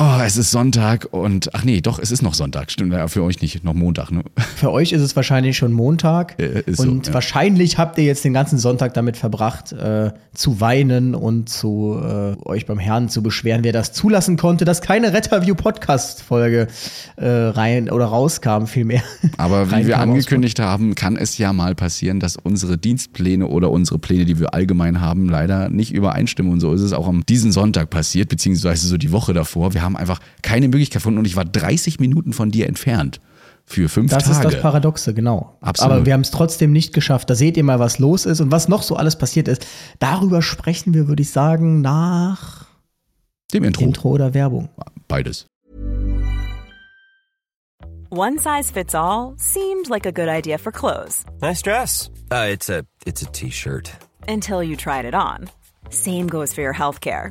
Oh, es ist Sonntag und ach nee, doch, es ist noch Sonntag. Stimmt, ja, für euch nicht, noch Montag. Ne? Für euch ist es wahrscheinlich schon Montag. Äh, und so, ja. wahrscheinlich habt ihr jetzt den ganzen Sonntag damit verbracht, äh, zu weinen und zu äh, euch beim Herrn zu beschweren, wer das zulassen konnte, dass keine Retterview-Podcast-Folge äh, rein oder rauskam, vielmehr. Aber wie wir angekündigt haben, kann es ja mal passieren, dass unsere Dienstpläne oder unsere Pläne, die wir allgemein haben, leider nicht übereinstimmen. Und so ist es auch am diesen Sonntag passiert, beziehungsweise so die Woche davor. Wir haben einfach keine Möglichkeit gefunden und ich war 30 Minuten von dir entfernt. Für fünf Das Tage. ist das Paradoxe, genau. Absolut. Aber wir haben es trotzdem nicht geschafft. Da seht ihr mal, was los ist und was noch so alles passiert ist. Darüber sprechen wir, würde ich sagen, nach Dem Intro. Intro oder Werbung. Beides. One size fits all seemed like a good idea for clothes Nice dress. Uh, it's a it's a t-shirt. until you tried it on. Same goes for your healthcare.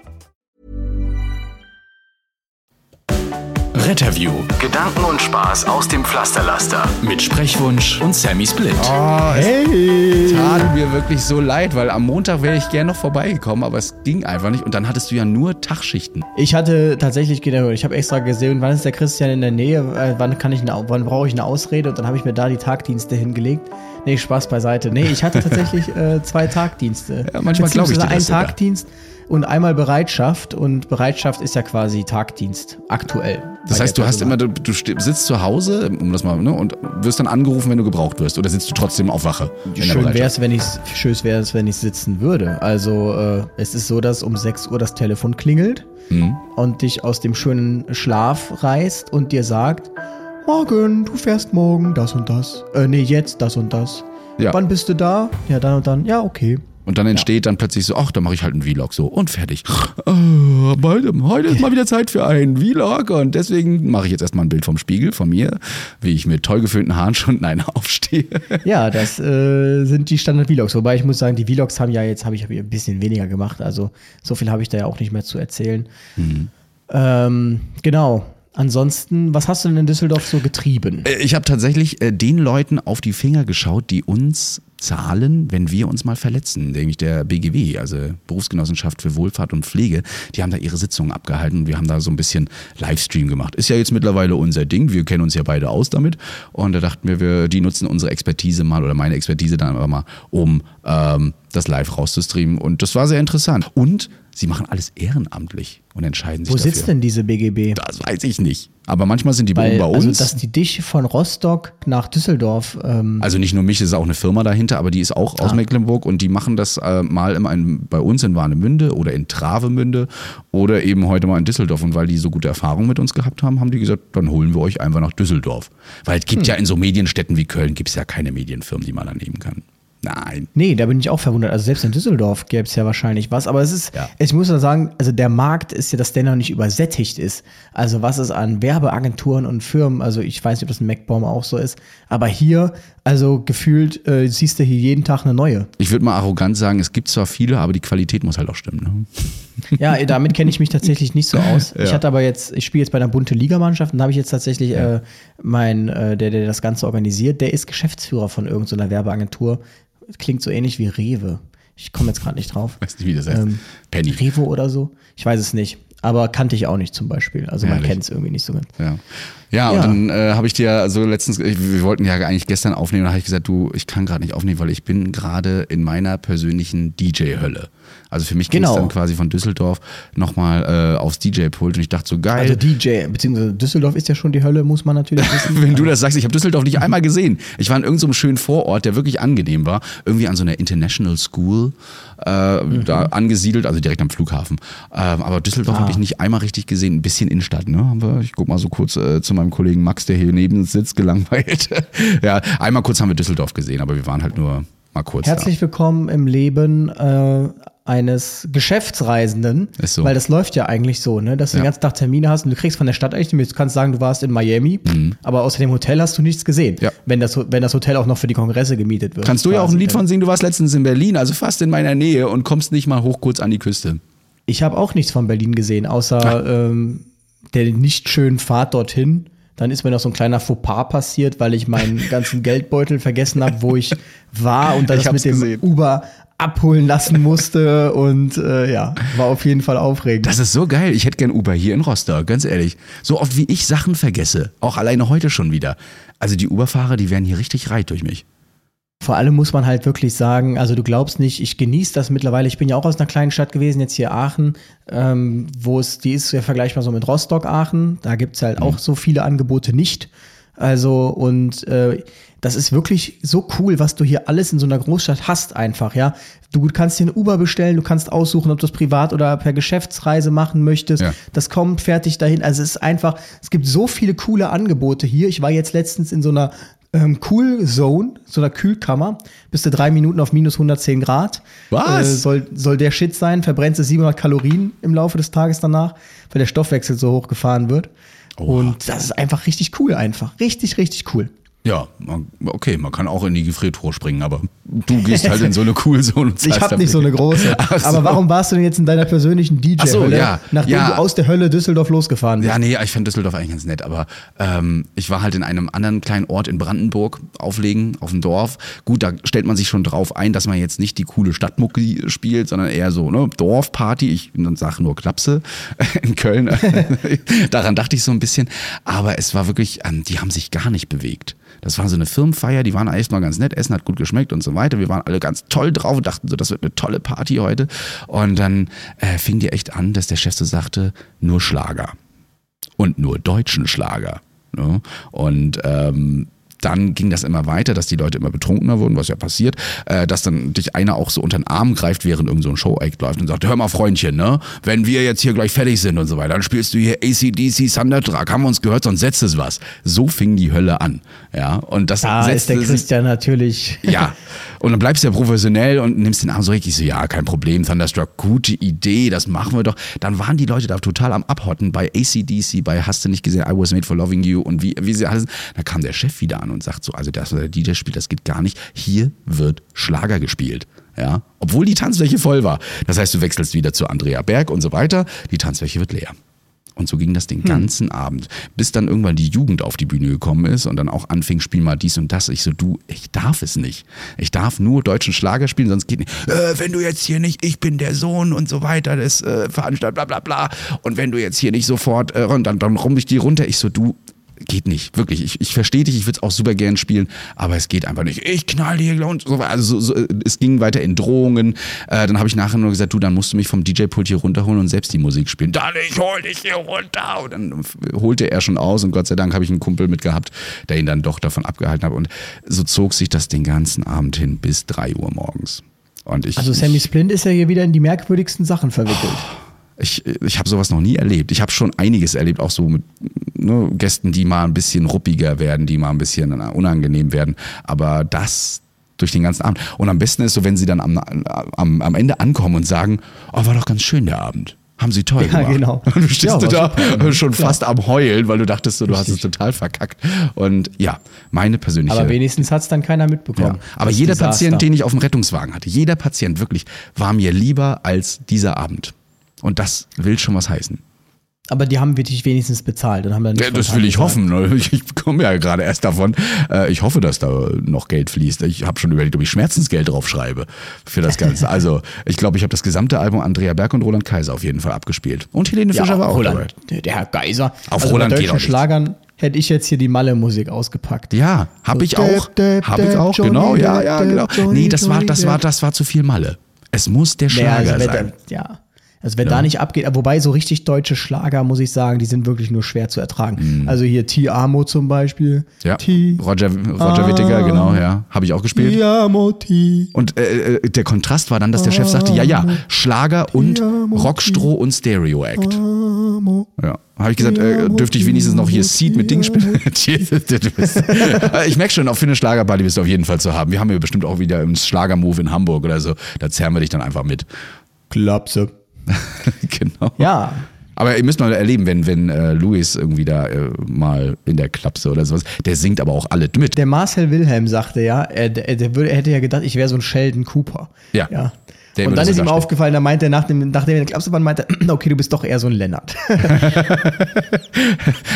Retterview. Gedanken und Spaß aus dem Pflasterlaster. Mit Sprechwunsch und Sammy Split. Oh, Hey! tat mir wirklich so leid, weil am Montag wäre ich gerne noch vorbeigekommen, aber es ging einfach nicht. Und dann hattest du ja nur Tagschichten. Ich hatte tatsächlich gedacht, ich habe extra gesehen, wann ist der Christian in der Nähe, äh, wann kann ich eine, wann brauche ich eine Ausrede und dann habe ich mir da die Tagdienste hingelegt. Nee, Spaß beiseite. Nee, ich hatte tatsächlich äh, zwei Tagdienste. Ja, manchmal glaub ich dir einen. Tagdienst und einmal Bereitschaft und Bereitschaft ist ja quasi Tagdienst aktuell. Das heißt, du hast immer, du, du sitzt zu Hause, um das mal, ne, und wirst dann angerufen, wenn du gebraucht wirst. Oder sitzt du trotzdem auf Wache? Schön wäre es, wenn ich schön wäre es, wenn ich sitzen würde. Also äh, es ist so, dass um 6 Uhr das Telefon klingelt Mhm. und dich aus dem schönen Schlaf reißt und dir sagt, morgen, du fährst morgen das und das. Äh, nee, jetzt das und das. Ja. Wann bist du da? Ja, dann und dann. Ja, okay. Und dann entsteht dann plötzlich so, ach, da mache ich halt einen Vlog so und fertig. Oh, heute, ist mal wieder Zeit für einen Vlog und deswegen mache ich jetzt erstmal ein Bild vom Spiegel von mir, wie ich mit toll geföhnten Haaren schon nein aufstehe. Ja, das äh, sind die Standard-Vlogs. Wobei ich muss sagen, die Vlogs haben ja jetzt, habe ich ein bisschen weniger gemacht. Also so viel habe ich da ja auch nicht mehr zu erzählen. Mhm. Ähm, genau. Ansonsten, was hast du denn in Düsseldorf so getrieben? Äh, Ich habe tatsächlich äh, den Leuten auf die Finger geschaut, die uns zahlen, wenn wir uns mal verletzen, nämlich der BGW, also Berufsgenossenschaft für Wohlfahrt und Pflege. Die haben da ihre Sitzungen abgehalten und wir haben da so ein bisschen Livestream gemacht. Ist ja jetzt mittlerweile unser Ding, wir kennen uns ja beide aus damit und da dachten wir, wir die nutzen unsere Expertise mal oder meine Expertise dann aber mal, um ähm, das live rauszustreamen und das war sehr interessant. Und sie machen alles ehrenamtlich und entscheiden sich Wo dafür. sitzt denn diese BGB? Das weiß ich nicht. Aber manchmal sind die Weil, bei uns. Also, dass die dich von Rostock nach Düsseldorf, ähm, Also nicht nur mich, es ist auch eine Firma dahinter, aber die ist auch aus Ah. Mecklenburg und die machen das äh, mal immer in, bei uns in Warnemünde oder in Travemünde oder eben heute mal in Düsseldorf. Und weil die so gute Erfahrungen mit uns gehabt haben, haben die gesagt, dann holen wir euch einfach nach Düsseldorf. Weil es Hm. gibt ja in so Medienstädten wie Köln gibt es ja keine Medienfirmen, die man da nehmen kann. Nein. nee, da bin ich auch verwundert. Also selbst in Düsseldorf gäbe es ja wahrscheinlich was. Aber es ist, Ja. ich muss ja sagen, also der Markt ist ja, dass der noch nicht übersättigt ist. Also was es an Werbeagenturen und Firmen, also ich weiß nicht, ob das in MacBaum auch so ist, aber hier, also gefühlt, äh, siehst du hier jeden Tag eine neue. Ich würde mal arrogant sagen, es gibt zwar viele, aber die Qualität muss halt auch stimmen. Ne? Ja, damit kenne ich mich tatsächlich nicht so aus. Ich Ja. hatte aber jetzt, ich spiele jetzt bei einer bunte Ligamannschaft und da habe ich jetzt tatsächlich äh, mein, äh, der, der das Ganze organisiert, der ist Geschäftsführer von irgendeiner Werbeagentur. Klingt so ähnlich wie Rewe. Ich komme jetzt gerade nicht drauf. Weiß nicht, wie das heißt. Ähm, Penny. Revo oder so? Ich weiß es nicht. Aber kannte ich auch nicht zum Beispiel. Also man Herrlich. kennt es irgendwie nicht so ganz. Ja, ja, und Ja. dann äh, habe ich dir so letztens, ich, wir wollten ja eigentlich gestern aufnehmen, da habe ich gesagt, du, ich kann gerade nicht aufnehmen, weil ich bin gerade in meiner persönlichen DJ-Hölle. Also für mich ging es Genau. dann quasi von Düsseldorf nochmal äh, aufs DJ-Pult und ich dachte so, geil. Also DJ, beziehungsweise Düsseldorf ist ja schon die Hölle, muss man natürlich wissen. wenn du das sagst, ich habe Düsseldorf nicht einmal gesehen. Ich war in irgendeinem so schönen Vorort, der wirklich angenehm war. Irgendwie an so einer International School äh, Mhm. da angesiedelt, also direkt am Flughafen. Ähm, aber Düsseldorf Ah. habe ich nicht einmal richtig gesehen. Ein bisschen Innenstadt, ne? Haben wir, ich guck mal so kurz äh, zu meinem Kollegen Max, der hier neben uns sitzt, gelangweilt. ja, einmal kurz haben wir Düsseldorf gesehen, aber wir waren halt nur mal kurz Herzlich willkommen im Leben. Äh, eines Geschäftsreisenden, so. weil das läuft ja eigentlich so, ne, dass du Ja. den ganzen Tag Termine hast und du kriegst von der Stadt eigentlich, du kannst sagen, du warst in Miami, aber außer dem Hotel hast du nichts gesehen, Mhm. Ja. wenn, das, wenn das Hotel auch noch für die Kongresse gemietet wird. Kannst du ja auch ein. Lied von singen, du warst letztens in Berlin, also fast in meiner Nähe und kommst nicht mal hoch kurz an die Küste. Ich habe auch nichts von Berlin gesehen, außer ähm, der nicht schönen Fahrt dorthin. Dann ist mir noch so ein kleiner Fauxpas passiert, weil ich meinen ganzen Geldbeutel vergessen habe, wo ich war und dann Ich das mit dem gesehen. Uber abholen lassen musste. Und äh, ja, war auf jeden Fall aufregend. Das ist so geil. Ich hätte gern Uber hier in Rostock, ganz ehrlich. So oft wie ich Sachen vergesse, auch alleine heute schon wieder. Also die Uberfahrer, die werden hier richtig reit durch mich. Vor allem muss man halt wirklich sagen, also du glaubst nicht, ich genieße das mittlerweile. Ich bin ja auch aus einer kleinen Stadt gewesen, jetzt hier Aachen, ähm, wo es, die ist ja vergleichbar so mit Rostock-Aachen. Da gibt's halt auch so viele Angebote nicht. Also, und äh, das ist wirklich so cool, was du hier alles in so einer Großstadt hast, einfach, ja. Du kannst dir ein Uber bestellen, du kannst aussuchen, ob du es privat oder per Geschäftsreise machen möchtest. Ja. Das kommt fertig dahin. Also es ist einfach, es gibt so viele coole Angebote hier. Ich war jetzt letztens in so einer ähm, Cool Zone, so einer Kühlkammer, bist du drei Minuten auf minus 110 Grad. Was? Äh, soll, soll der Shit sein, verbrennst du 700 Kalorien im Laufe des Tages danach, weil der Stoffwechsel so hoch gefahren wird. Und das ist einfach richtig cool, einfach. Richtig, richtig cool. Ja, okay, man kann auch in die Gefriertruhe springen, aber du gehst halt in so eine Coolzone. und Ich habe nicht so eine große. So. Aber warum warst du denn jetzt in deiner persönlichen DJ-Hölle, so, ja. nachdem Ja. du aus der Hölle Düsseldorf losgefahren bist? Ja, nee, ich fand Düsseldorf eigentlich ganz nett, aber ähm, ich war halt in einem anderen kleinen Ort in Brandenburg auflegen, auf dem Dorf. Gut, da stellt man sich schon drauf ein, dass man jetzt nicht die coole Stadtmucke spielt, sondern eher so, ne, Dorfparty. Ich sage nur Klapse in Köln. Daran dachte ich so ein bisschen. Aber es war wirklich, ähm, die haben sich gar nicht bewegt. Das war so eine Firmenfeier, die waren erstmal ganz nett, Essen hat gut geschmeckt und so weiter. Wir waren alle ganz toll drauf und dachten so, das wird eine tolle Party heute. Und dann äh, fing die echt an, dass der Chef so sagte, nur Schlager und nur deutschen Schlager. Ne? Und ähm, dann ging das immer weiter, dass die Leute immer betrunkener wurden, was ja passiert, äh, dass dann dich einer auch so unter den Arm greift, während irgend so ein Show-Act läuft und sagt, hör mal Freundchen, ne, wenn wir jetzt hier gleich fertig sind und so weiter, dann spielst du hier ACDC Thunderstruck, haben wir uns gehört, sonst setzt es was. So fing die Hölle an, ja, und das Da ist der Christian natürlich. ja. Und dann bleibst du ja professionell und nimmst den Arm so richtig. Ich so, ja, kein Problem, Thunderstruck, gute Idee, das machen wir doch. Dann waren die Leute da total am Abhotten bei ACDC, bei Hast du nicht gesehen, I was made for loving you und wie, wie sie alles. Da kam der Chef wieder an und sagt so, also das, was der DJ spielt, das geht gar nicht. Hier wird Schlager gespielt. Ja, obwohl die Tanzfläche voll war. Das heißt, du wechselst wieder zu Andrea Berg und so weiter. Die Tanzfläche wird leer. Und so ging das den ganzen Abend, bis dann irgendwann die Jugend auf die Bühne gekommen ist und dann auch anfing, spiel mal dies und das. Ich so, du, ich darf es nicht. Ich darf nur deutschen Schlager spielen, sonst geht nicht. Äh, wenn du jetzt hier nicht, ich bin der Sohn und so weiter des äh, Veranstalters, bla bla bla. Und wenn du jetzt hier nicht sofort, äh, dann, dann rum ich die runter. Ich so, du, geht nicht, wirklich. Ich, ich verstehe dich, ich würde es auch super gern spielen, aber es geht einfach nicht. Ich knall hier und so weiter. Also so, so, es ging weiter in Drohungen. Äh, dann habe ich nachher nur gesagt, du, dann musst du mich vom DJ-Pult hier runterholen und selbst die Musik spielen. Dann, ich hol dich hier runter. Und dann holte er schon aus und Gott sei Dank habe ich einen Kumpel mitgehabt, der ihn dann doch davon abgehalten hat. Und so zog sich das den ganzen Abend hin bis drei Uhr morgens. Und ich, Also Sammy Splint ist ja hier wieder in die merkwürdigsten Sachen verwickelt. Ich, ich habe sowas noch nie erlebt. Ich habe schon einiges erlebt, auch so mit ne, Gästen, die mal ein bisschen ruppiger werden, die mal ein bisschen äh, unangenehm werden. Aber das durch den ganzen Abend. Und am besten ist so, wenn sie dann am, am, am Ende ankommen und sagen, oh, war doch ganz schön der Abend. Haben sie toll Ja, gemacht. genau. Und du stehst Ja, du da super. schon Klar. fast am Heulen, weil du dachtest, so, du hast es Richtig. total verkackt. Und ja, meine persönliche. Aber wenigstens hat es dann keiner mitbekommen. Ja. Aber jeder Desaster. Patient, den ich auf dem Rettungswagen hatte, jeder Patient wirklich, war mir lieber als dieser Abend. Und das will schon was heißen. Aber die haben wirklich wenigstens bezahlt und haben dann nicht Ja, das will ich gesagt. hoffen. ne? Ich, ich komme ja gerade erst davon. Äh, Ich hoffe, dass da noch Geld fließt. Ich habe schon überlegt, ob ich Schmerzensgeld draufschreibe für das Ganze. Also ich glaube, ich habe das gesamte Album Andrea Berg und Roland Kaiser auf jeden Fall abgespielt. Und Helene Ja, Fischer war auch dabei. Roland, der der Herr Geiser. Auf also Roland bei deutschen. Schlagern hätte ich jetzt hier die Malle-Musik ausgepackt. Ja, habe ich auch. Habe ich auch, Johnny, genau. Ja, ja, genau. Nee, das war, das war, das war zu viel Malle. Es muss der Schlager also wenn sein. da, ja. Also wenn da nicht abgeht, wobei so richtig deutsche Schlager, muss ich sagen, die sind wirklich nur schwer zu ertragen. Also hier T. Amo zum Beispiel. Mhm. Ja, T. Roger, Roger Whittaker, genau, ja. Habe ich auch gespielt. T. Amo, T. Und äh, äh, der Kontrast war dann, dass der Chef sagte, ja, ja, Schlager und Rockstroh und Stereo-Act. Ja. Habe ich gesagt, äh, dürfte ich wenigstens noch hier Seed mit Ding spielen? Äh, ich merke schon, auf für eine Schlagerparty bist du auf jeden Fall zu haben. Wir haben ja bestimmt auch wieder einen Schlagermove in Hamburg oder so. Da zerren wir dich dann einfach mit. Klapse. genau. Ja, Aber ihr müsst mal erleben, wenn, wenn äh, Luis irgendwie da äh, mal in der Klapse oder sowas, der singt aber auch alle mit. der Marcel Wilhelm sagte ja, er, der, der, würde, hätte ja gedacht, ich wäre so ein Sheldon Cooper. Ja. ja. Der Und dann ist ihm dasteht. aufgefallen, da meinte er nach dem, nachdem er in der Klapse war, meinte er, okay, du bist doch eher so ein Lennart.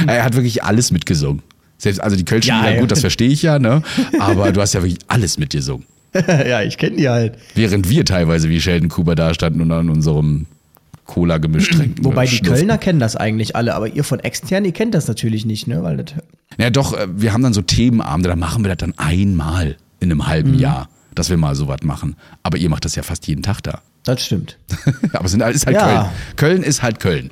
Er hat wirklich alles mitgesungen. Selbst, also die Kölsch, Ja, ja, ja. gut, das verstehe ich ja, ne? Aber du hast ja wirklich alles mitgesungen. ja, ich kenne die halt. Während wir teilweise wie Sheldon Cooper da standen und an unserem Cola-Gemisch trinken. Wobei die Schlürften. Kölner kennen das eigentlich alle, aber ihr von extern, ihr kennt das natürlich nicht, ne? Weil das, Ja, doch, äh, wir haben dann so Themenabende, da machen wir das dann einmal in einem halben Mhm. Jahr, dass wir mal sowas machen. Aber ihr macht das ja fast jeden Tag da. das stimmt. Aber es sind- ist halt Ja. Köln. Köln ist halt Köln.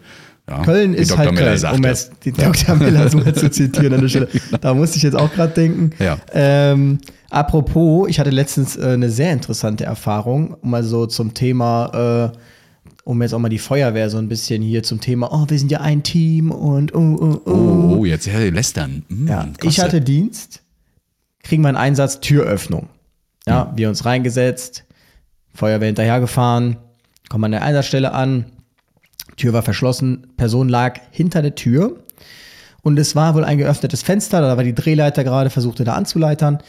Ja, Köln ist Dr. halt Miller Köln, sagte. um jetzt die Dr. Miller so mal zu zitieren an der Stelle. Da musste ich jetzt auch gerade denken. Ja. Ähm, apropos, ich hatte letztens äh, eine sehr interessante Erfahrung, mal so zum Thema, äh, um jetzt auch mal die Feuerwehr so ein bisschen hier zum Thema, oh, wir sind ja ein Team und oh, oh, oh. Oh, jetzt ja, lästern. Hm, Ja, ich hatte Dienst, kriegen wir einen Einsatz, Türöffnung. Ja, wir uns reingesetzt, Feuerwehr hinterhergefahren, kommen an der Einsatzstelle an, Tür war verschlossen, Person lag hinter der Tür und es war wohl ein geöffnetes Fenster, da war die Drehleiter gerade, versuchte da anzuleitern.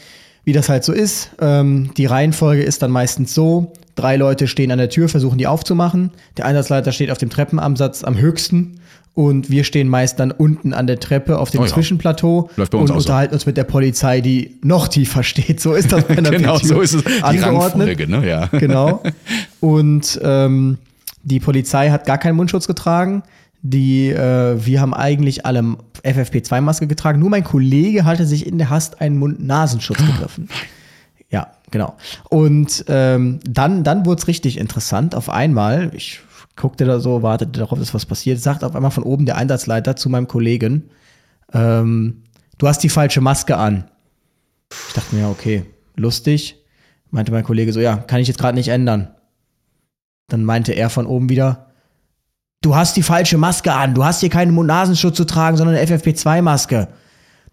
Wie das halt so ist, ähm, die Reihenfolge ist dann meistens so, drei Leute stehen an der Tür, versuchen die aufzumachen, der Einsatzleiter steht auf dem Treppenabsatz am höchsten und wir stehen meist dann unten an der Treppe auf dem Oh ja. Zwischenplateau und so. unterhalten uns mit der Polizei, die noch tiefer steht. So ist das bei einer Genau, Tür so ist es. Die angeordnet. Rangfolge, ne? Ja. Genau. Und ähm, die Polizei hat gar keinen Mundschutz getragen. Die, äh, wir haben eigentlich alle FFP2-Maske getragen. Nur mein Kollege hatte sich in der Hast einen Mund-Nasenschutz gegriffen. Ja, genau. Und ähm, dann, dann wurde es richtig interessant. Auf einmal, ich guckte da so, wartete darauf, dass was passiert, sagt auf einmal von oben der Einsatzleiter zu meinem Kollegen, ähm, du hast die falsche Maske an. Ich dachte mir, ja, okay, lustig. Meinte mein Kollege so, ja, kann ich jetzt gerade nicht ändern. Dann meinte er von oben wieder, du hast die falsche Maske an, du hast hier keinen Mund-Nasenschutz zu tragen, sondern eine FFP2-Maske.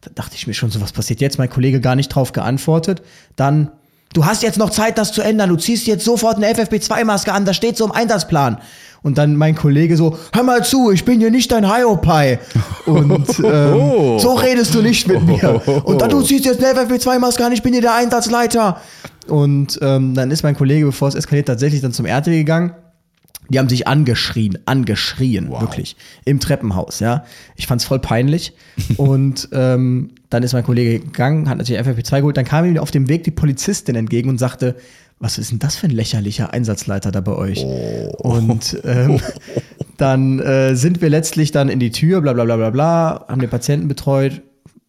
Da dachte ich mir schon so, was passiert jetzt? Mein Kollege gar nicht drauf geantwortet. Dann, du hast jetzt noch Zeit, das zu ändern. Du ziehst jetzt sofort eine FFP2-Maske an, das steht so im Einsatzplan. Und dann mein Kollege so, hör mal zu, ich bin hier nicht dein Hiopai. Und ähm, so redest du nicht mit mir. Und dann, du ziehst jetzt eine FFP2-Maske an, ich bin hier der Einsatzleiter. Und ähm, dann ist mein Kollege, bevor es eskaliert, tatsächlich dann zum RT gegangen. Die haben sich angeschrien, angeschrien, wirklich. Im Treppenhaus, ja. Ich fand's voll peinlich. und ähm, dann ist mein Kollege gegangen, hat natürlich FFP2 geholt. Dann kam ihm auf dem Weg die Polizistin entgegen und sagte, was ist denn das für ein lächerlicher Einsatzleiter da bei euch? Und ähm, dann äh, sind wir letztlich dann in die Tür, bla bla bla bla bla, haben den Patienten betreut,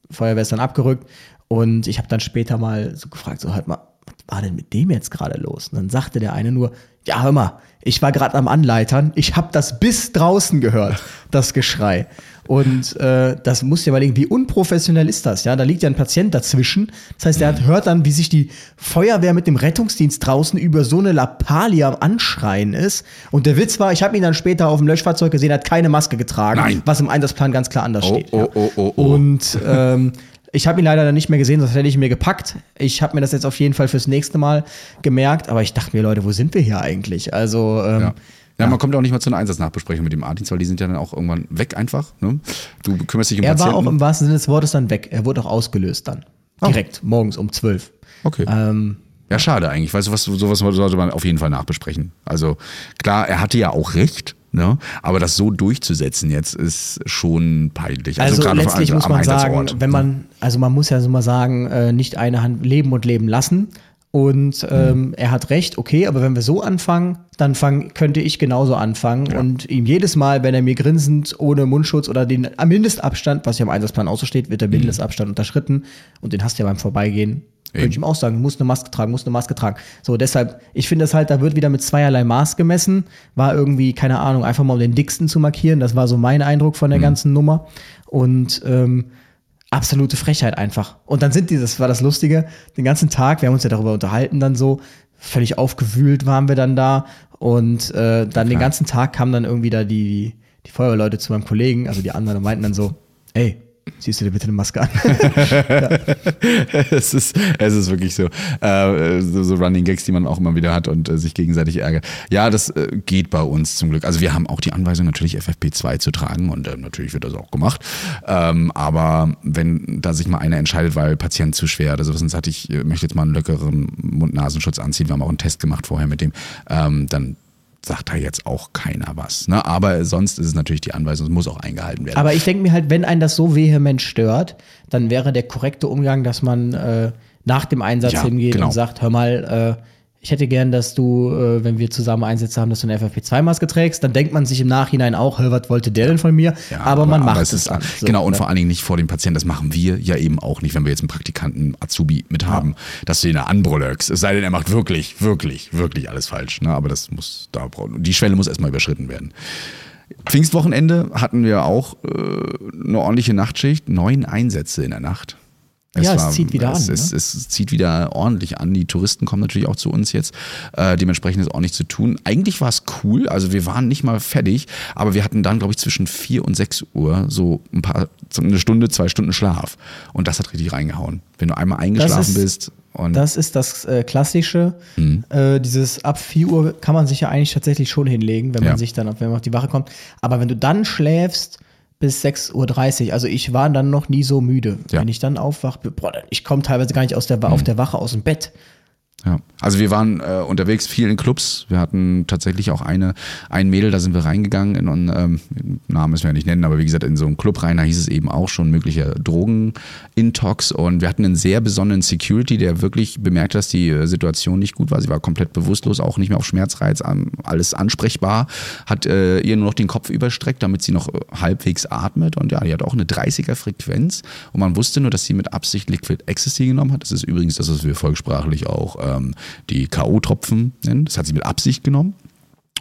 Feuerwehr ist dann abgerückt und ich habe dann später mal so gefragt, so halt mal, war denn mit dem jetzt gerade los? Und dann sagte der eine nur, ja hör mal, ich war gerade am Anleitern, ich habe das bis draußen gehört, das Geschrei. Und äh, das muss ja mal irgendwie, wie unprofessionell ist das? Ja, da liegt ja ein Patient dazwischen. Das heißt, er hat, hört dann, wie sich die Feuerwehr mit dem Rettungsdienst draußen über so eine Lappalie am Anschreien ist. Und der Witz war, ich habe ihn dann später auf dem Löschfahrzeug gesehen, er hat keine Maske getragen, Nein. was im Einsatzplan ganz klar anders Oh, steht. oh, ja. oh, oh, oh. Und ähm, ich habe ihn leider dann nicht mehr gesehen, sonst hätte ich ihn mir gepackt. Ich habe mir das jetzt auf jeden Fall fürs nächste Mal gemerkt, aber ich dachte mir, Leute, wo sind wir hier eigentlich? Also, ähm, Ja. Ja, man kommt auch nicht mal zu einer Einsatznachbesprechung mit dem A-Dienst, weil die sind ja dann auch irgendwann weg einfach. Ne? Du kümmerst dich um er war Patienten. auch im wahrsten Sinne des Wortes dann weg. Er wurde auch ausgelöst dann. Direkt, morgens um 12. okay. Ähm, Ja, schade eigentlich, weil sowas, sowas sollte man auf jeden Fall nachbesprechen. Also klar, er hatte ja auch recht, ne? aber das so durchzusetzen jetzt ist schon peinlich. Also, gerade auf- letztlich am muss man sagen, Einsatzort. wenn man, also man muss ja so mal sagen, äh, nicht eine Hand leben und leben lassen. Und ähm, er hat recht, okay, aber wenn wir so anfangen, dann fang, könnte ich genauso anfangen und ihm jedes Mal, wenn er mir grinsend ohne Mundschutz oder den Mindestabstand, was ja im Einsatzplan auch so steht, wird der Mindestabstand unterschritten und den hast du ja beim Vorbeigehen, könnte ich ihm auch sagen, muss eine Maske tragen, muss eine Maske tragen. So, deshalb, ich finde das halt, da wird wieder mit zweierlei Maß gemessen, war irgendwie, keine Ahnung, einfach mal um den dicksten zu markieren, das war so mein Eindruck von der ganzen Nummer. Und ähm, absolute Frechheit einfach. Und dann sind die, das war das Lustige, den ganzen Tag, wir haben uns ja darüber unterhalten dann so, völlig aufgewühlt waren wir dann da. Und äh, dann den ganzen Tag kamen dann irgendwie da die, die Feuerwehrleute zu meinem Kollegen, also die anderen und meinten dann so, ey, Siehst du dir bitte eine Maske an? es, ist, es ist wirklich so, äh, so, so Running Gags, die man auch immer wieder hat und äh, sich gegenseitig ärgert. Ja, das äh, geht bei uns zum Glück. Also wir haben auch die Anweisung, natürlich FFP2 zu tragen und äh, natürlich wird das auch gemacht. Ähm, aber wenn da sich mal einer entscheidet, weil Patient zu schwer oder sowas und sagt, ich äh, möchte jetzt mal einen lockeren Mund-Nasenschutz anziehen, wir haben auch einen Test gemacht vorher mit dem, ähm, dann sagt da jetzt auch keiner was. Ne? Aber sonst ist es natürlich die Anweisung, es muss auch eingehalten werden. Aber ich denke mir halt, wenn einen das so vehement stört, dann wäre der korrekte Umgang, dass man äh, nach dem Einsatz Ja, hingeht genau. und sagt, hör mal, äh, ich hätte gern, dass du, äh, wenn wir zusammen Einsätze haben, dass du eine FFP2-Maske trägst. Dann denkt man sich im Nachhinein auch, was wollte der denn von mir? Ja, aber, man macht es es ist, dann. So, genau, und ne? vor allen Dingen nicht vor dem Patienten. Das machen wir ja eben auch nicht, wenn wir jetzt einen Praktikanten Azubi mit haben, dass du ihn da anbrüllst. Es sei denn, er macht wirklich, wirklich, wirklich alles falsch. Ne? Aber das muss, da die Schwelle muss erstmal überschritten werden. Pfingstwochenende hatten wir auch äh, eine ordentliche Nachtschicht, neun Einsätze in der Nacht. Ja, es zieht wieder es, an, Es, ne? es zieht wieder ordentlich an. Die Touristen kommen natürlich auch zu uns jetzt. Äh, dementsprechend ist ordentlich zu tun. Eigentlich war es cool. Also wir waren nicht mal fertig, aber wir hatten dann, glaube ich, zwischen 4 und 6 Uhr so ein paar, eine Stunde, zwei Stunden Schlaf. Und das hat richtig reingehauen. Wenn du einmal eingeschlafen ist- bist und Das ist das äh, Klassische. Mhm. Äh, dieses ab 4 Uhr kann man sich ja eigentlich tatsächlich schon hinlegen, wenn man Ja. sich dann, wenn man auf die Wache kommt. Aber wenn du dann schläfst bis 6.30 Uhr, also ich war dann noch nie so müde. Ja. Wenn ich dann aufwache, ich komme teilweise gar nicht aus der, Wa- auf der Wache aus dem Bett. Ja, also wir waren äh, unterwegs viel in Clubs. Wir hatten tatsächlich auch eine, ein Mädel, da sind wir reingegangen in einen, ähm, Namen müssen wir ja nicht nennen, aber wie gesagt, in so einen Club rein, da hieß es eben auch schon möglicher Drogen-Intox und wir hatten einen sehr besonderen Security, der wirklich bemerkt, dass die äh, Situation nicht gut war. Sie war komplett bewusstlos, auch nicht mehr auf Schmerzreiz, alles ansprechbar, hat äh, ihr nur noch den Kopf überstreckt, damit sie noch äh, halbwegs atmet und ja, die hat auch eine 30er Frequenz und man wusste nur, dass sie mit Absicht Liquid Ecstasy genommen hat. Das ist übrigens das, was wir volkssprachlich auch ähm, die K.O.-Tropfen nennen. Das hat sie mit Absicht genommen.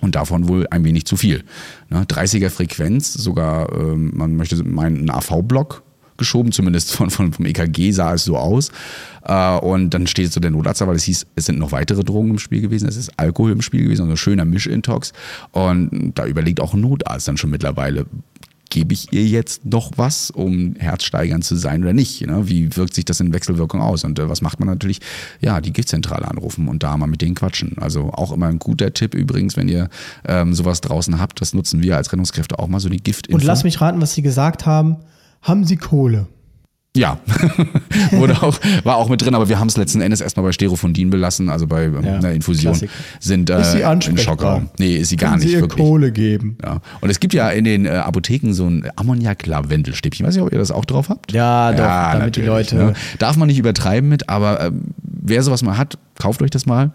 Und davon wohl ein wenig zu viel. Ne? 30er Frequenz, sogar, ähm, man möchte meinen, ein AV-Block geschoben, zumindest von, von, vom EKG sah es so aus. Äh, und dann steht so der Notarzt, weil es hieß, es sind noch weitere Drogen im Spiel gewesen, es ist Alkohol im Spiel gewesen, also ein schöner Mischintox. Und da überlegt auch ein Notarzt dann schon mittlerweile, gebe ich ihr jetzt noch was, um herzsteigernd zu sein oder nicht? Ne? Wie wirkt sich das in Wechselwirkung aus? Und äh, was macht man natürlich? Ja, die Giftzentrale anrufen und da mal mit denen quatschen. Also auch immer ein guter Tipp übrigens, wenn ihr ähm, sowas draußen habt, das nutzen wir als Rettungskräfte auch mal so die gift Und lass mich raten, was sie gesagt haben. Haben sie Kohle? Ja, Wurde auch, war auch mit drin, aber wir haben es letzten Endes erstmal bei Stereofondin belassen, also bei ähm, Ja, einer Infusion. Klassik. Sind äh, Ist sie im? Schockraum. Nee, ist sie gar Können nicht sie ihr wirklich. Kohle geben? Ja. Und es gibt ja in den äh, Apotheken so ein Ammoniak-Lavendelstäbchen. Ich weiß nicht, ob ihr das auch drauf habt. Ja, doch, damit die natürlich, Leute- Ne? Darf man nicht übertreiben mit, aber ähm, wer sowas mal hat, kauft euch das mal.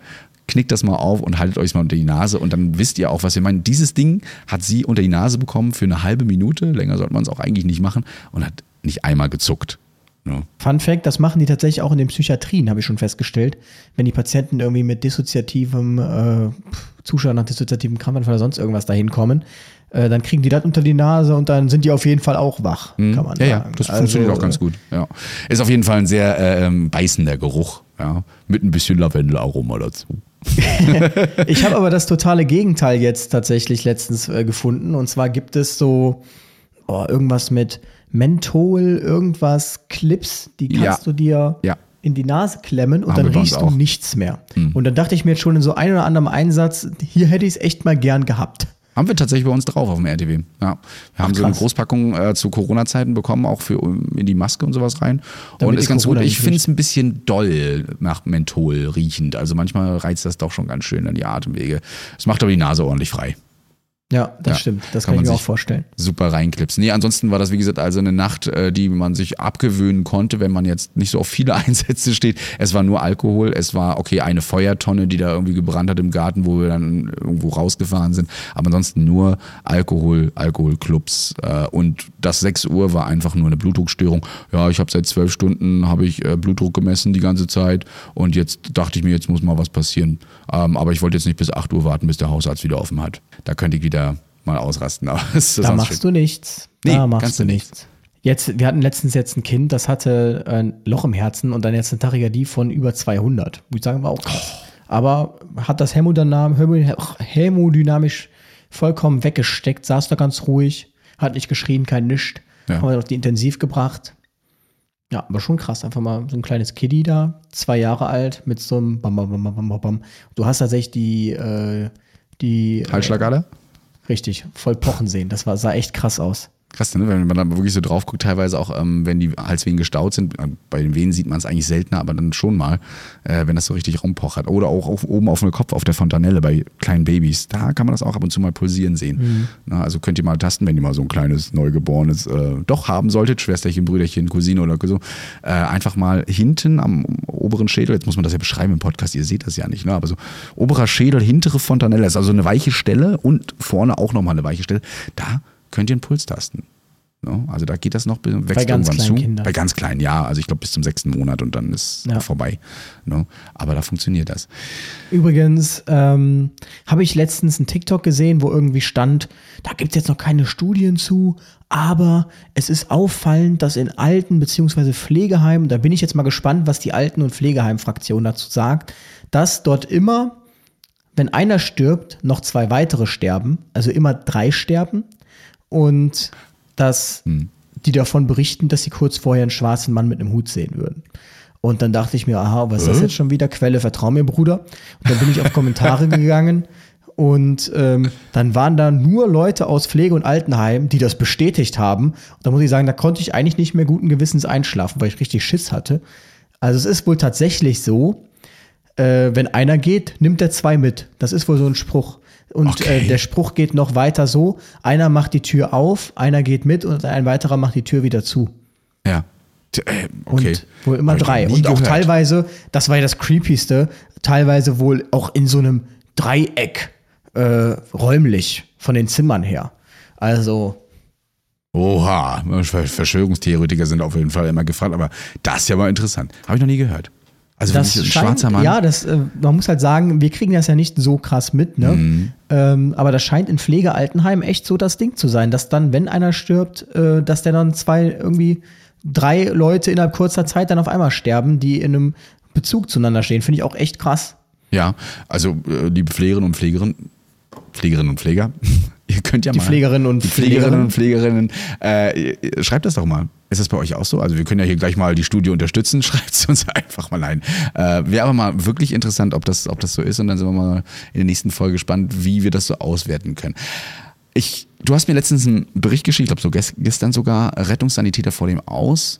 Knickt das mal auf und haltet euch mal unter die Nase und dann wisst ihr auch, was wir meinen. Dieses Ding hat sie unter die Nase bekommen für eine halbe Minute. Länger sollte man es auch eigentlich nicht machen und hat nicht einmal gezuckt. Ne? Fun Fact, das machen die tatsächlich auch in den Psychiatrien, habe ich schon festgestellt. Wenn die Patienten irgendwie mit dissoziativem äh, Zustand nach dissoziativem Krampfanfall oder sonst irgendwas dahin kommen, äh, dann kriegen die das unter die Nase und dann sind die auf jeden Fall auch wach, kann man Mhm. Ja, sagen. ja, das Also, funktioniert auch ganz gut. Ja. Ist auf jeden Fall ein sehr äh, ähm, beißender Geruch. Ja. Mit ein bisschen Lavendelaroma dazu. Ich habe aber das totale Gegenteil jetzt tatsächlich letztens äh, gefunden. Und zwar gibt es so oh, irgendwas mit Menthol, irgendwas, Clips, die kannst Ja. du dir Ja. in die Nase klemmen und Haben dann riechst du nichts mehr. Und dann dachte ich mir jetzt schon in so ein oder anderem Einsatz, hier hätte ich es echt mal gern gehabt. Haben wir tatsächlich bei uns drauf auf dem RTW. Ja. Wir haben so eine. Großpackung äh, zu Corona-Zeiten bekommen, auch für in die Maske und sowas rein. Damit und ist ganz Corona gut. Ich finde es ein bisschen doll nach Menthol riechend. Also manchmal reizt das doch schon ganz schön an die Atemwege. Es macht aber die Nase ordentlich frei. Ja, das Ja, stimmt. Das kann kann, ich man mir auch vorstellen. super reinklipsen. Nee, ansonsten war das, wie gesagt, also eine Nacht, äh, die man sich abgewöhnen konnte, wenn man jetzt nicht so auf viele Einsätze steht. Es war nur Alkohol, es war, okay, eine Feuertonne, die da irgendwie gebrannt hat im Garten, wo wir dann irgendwo rausgefahren sind. Aber ansonsten nur Alkohol, Alkoholclubs. Äh, und das 6 Uhr war einfach nur eine Blutdruckstörung. Ja, ich habe seit zwölf Stunden habe ich äh, Blutdruck gemessen die ganze Zeit und jetzt dachte ich mir, jetzt muss mal was passieren. Ähm, aber ich wollte jetzt nicht bis 8 Uhr warten, bis der Hausarzt wieder offen hat. Da könnte ich wieder mal ausrasten. Aber Da machst du nichts. Nee, da machst du du nichts. Jetzt, wir hatten letztens jetzt ein Kind, das hatte ein Loch im Herzen und dann jetzt eine Tachykardie von über 200. Würde ich sagen, war auch krass. Aber hat das Hämodynam, hämodynamisch vollkommen weggesteckt, saß da ganz ruhig, hat nicht geschrien, kein Nischt. Ja. Haben wir noch die intensiv gebracht. Ja, aber schon krass. Einfach mal so ein kleines Kiddie da, zwei Jahre alt, mit so einem Bam, Bam, Bam, Bam, Bam, Bam. Du hast tatsächlich die, äh, die. Halsschlagader? Äh, richtig, voll pochen sehen. Das war, sah echt krass aus. Krass, ne? wenn man da wirklich so drauf guckt, teilweise auch, ähm, wenn die Halswehen gestaut sind, äh, bei den Venen sieht man es eigentlich seltener, aber dann schon mal, äh, wenn das so richtig rumpochert. Oder auch auf, oben auf dem Kopf auf der Fontanelle bei kleinen Babys, da kann man das auch ab und zu mal pulsieren sehen. Mhm. Na, also könnt ihr mal tasten, wenn ihr mal so ein kleines, neugeborenes äh, doch haben solltet, Schwesterchen, Brüderchen, Cousine oder so, äh, einfach mal hinten am oberen Schädel, jetzt muss man das ja beschreiben im Podcast, ihr seht das ja nicht, ne? aber so oberer Schädel, hintere Fontanelle, ist also eine weiche Stelle und vorne auch nochmal eine weiche Stelle, da könnt ihr einen Puls tasten. No? Also da geht das noch, wächst Bei ganz irgendwann zu. Kindern. Bei ganz kleinen, ja. Also ich glaube bis zum sechsten Monat und dann ist ja. vorbei. No? Aber da funktioniert das. Übrigens ähm, habe ich letztens einen TikTok gesehen, wo irgendwie stand, da gibt es jetzt noch keine Studien zu, aber es ist auffallend, dass in Alten- bzw. Pflegeheimen, da bin ich jetzt mal gespannt, was die Alten- und Pflegeheimfraktion dazu sagt, dass dort immer, wenn einer stirbt, noch zwei weitere sterben, also immer drei sterben. Und dass hm. die davon berichten, dass sie kurz vorher einen schwarzen Mann mit einem Hut sehen würden. Und dann dachte ich mir, aha, was ist das jetzt schon wieder? Quelle, vertrau mir, Bruder. Und dann bin ich auf Kommentare gegangen und ähm, dann waren da nur Leute aus Pflege- und Altenheim, die das bestätigt haben. Und da muss ich sagen, da konnte ich eigentlich nicht mehr guten Gewissens einschlafen, weil ich richtig Schiss hatte. Also es ist wohl tatsächlich so, äh, wenn einer geht, nimmt er zwei mit. Das ist wohl so ein Spruch. Und okay. äh, der Spruch geht noch weiter so: einer macht die Tür auf, einer geht mit und ein weiterer macht die Tür wieder zu. Ja. Äh, okay. Und wohl immer drei. Und auch teilweise, das war ja das Creepyste, teilweise wohl auch in so einem Dreieck äh, räumlich von den Zimmern her. Also. Oha, Verschwörungstheoretiker sind auf jeden Fall immer gefragt, aber das ist ja mal interessant. Habe ich noch nie gehört. Also das ein scheint, schwarzer Mann. Ja, das, äh, man muss halt sagen, wir kriegen das ja nicht so krass mit, ne? Mhm. Ähm, aber das scheint in Pflegealtenheimen echt so das Ding zu sein, dass dann, wenn einer stirbt, äh, dass der dann zwei, irgendwie drei Leute innerhalb kurzer Zeit dann auf einmal sterben, die in einem Bezug zueinander stehen. Finde ich auch echt krass. Ja, also äh, liebe Pflegerinnen und Pflegerinnen, Pflegerinnen und Pfleger, ihr könnt ja die mal. Pflegerinnen und die Pflegerinnen und Pflegerinnen, äh, schreibt das doch mal. Ist das bei euch auch so? Also wir können ja hier gleich mal die Studie unterstützen, schreibt es uns einfach mal ein. Äh, Wäre aber mal wirklich interessant, ob das, ob das so ist und dann sind wir mal in der nächsten Folge gespannt, wie wir das so auswerten können. Ich, du hast mir letztens einen Bericht geschickt, ich glaube so gestern sogar, Rettungssanitäter vor dem Aus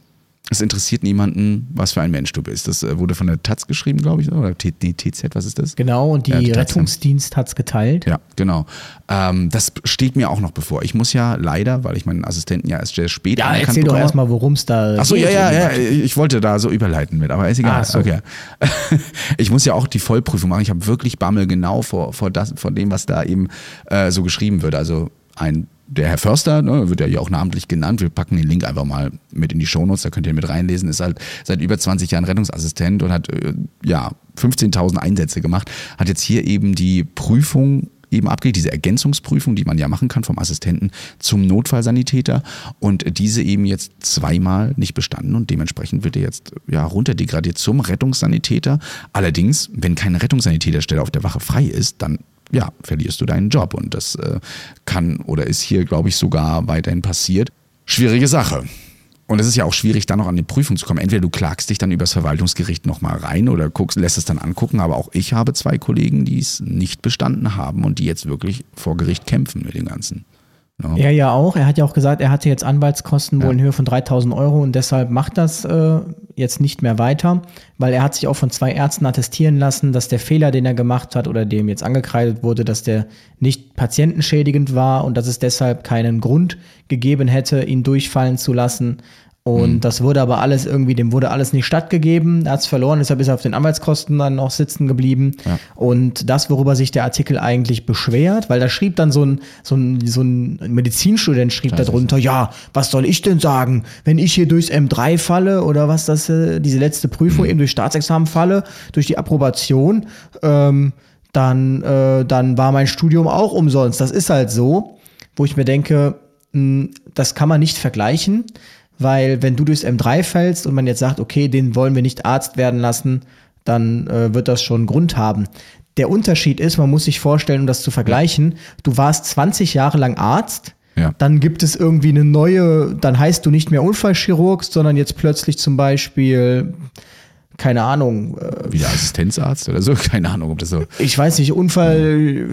es interessiert niemanden, was für ein Mensch du bist. Das äh, wurde von der Taz geschrieben, glaube ich, oder die TZ, was ist das? Genau, und die, ja, die Rettungsdienst hat es geteilt. Ja, genau. Ähm, das steht mir auch noch bevor. Ich muss ja leider, weil ich meinen Assistenten ja erst sehr spät Ja, erzähl doch erstmal, worum es da Achso, ja, ja, ja, ich wollte da so überleiten mit, aber ist egal. Ah, so. Okay. Ich muss ja auch die Vollprüfung machen. Ich habe wirklich Bammel genau vor, vor, das, vor dem, was da eben äh, so geschrieben wird. Also ein der Herr Förster, ne, wird ja hier auch namentlich genannt, wir packen den Link einfach mal mit in die Shownotes, da könnt ihr mit reinlesen, ist halt seit über 20 Jahren Rettungsassistent und hat äh, ja 15.000 Einsätze gemacht, hat jetzt hier eben die Prüfung eben abgelegt, diese Ergänzungsprüfung, die man ja machen kann vom Assistenten zum Notfallsanitäter. Und diese eben jetzt zweimal nicht bestanden und dementsprechend wird er jetzt ja runterdegradiert zum Rettungssanitäter. Allerdings, wenn keine Rettungssanitäterstelle auf der Wache frei ist, dann ja, verlierst du deinen Job. Und das äh, kann oder ist hier, glaube ich, sogar weiterhin passiert. Schwierige Sache. Und es ist ja auch schwierig, dann noch an die Prüfung zu kommen. Entweder du klagst dich dann übers Verwaltungsgericht nochmal rein oder guckst, lässt es dann angucken. Aber auch ich habe zwei Kollegen, die es nicht bestanden haben und die jetzt wirklich vor Gericht kämpfen mit dem Ganzen. Ja. Er ja auch. Er hat ja auch gesagt, er hatte jetzt Anwaltskosten wohl in Höhe von 3000 Euro und deshalb macht das äh, jetzt nicht mehr weiter, weil er hat sich auch von zwei Ärzten attestieren lassen, dass der Fehler, den er gemacht hat oder dem jetzt angekreidet wurde, dass der nicht patientenschädigend war und dass es deshalb keinen Grund gegeben hätte, ihn durchfallen zu lassen. Und mhm. das wurde aber alles irgendwie, dem wurde alles nicht stattgegeben. Er hat es verloren, deshalb ist er auf den Anwaltskosten dann auch sitzen geblieben. Ja. Und das, worüber sich der Artikel eigentlich beschwert, weil da schrieb dann so ein, so ein, so ein Medizinstudent schrieb da drunter, ja, was soll ich denn sagen, wenn ich hier durchs M3 falle oder was das, äh, diese letzte Prüfung mhm. eben durch Staatsexamen falle, durch die Approbation, ähm, dann, äh, dann war mein Studium auch umsonst. Das ist halt so, wo ich mir denke, mh, hm, das kann man nicht vergleichen weil wenn du durchs M3 fällst und man jetzt sagt, okay, den wollen wir nicht Arzt werden lassen, dann äh, wird das schon Grund haben. Der Unterschied ist, man muss sich vorstellen, um das zu vergleichen, du warst 20 Jahre lang Arzt Ja. Dann gibt es irgendwie eine neue, dann heißt du nicht mehr Unfallchirurg, sondern jetzt plötzlich zum Beispiel, keine Ahnung. Äh, Wieder Assistenzarzt oder so? Keine Ahnung, ob das so. Ich weiß nicht, Unfall.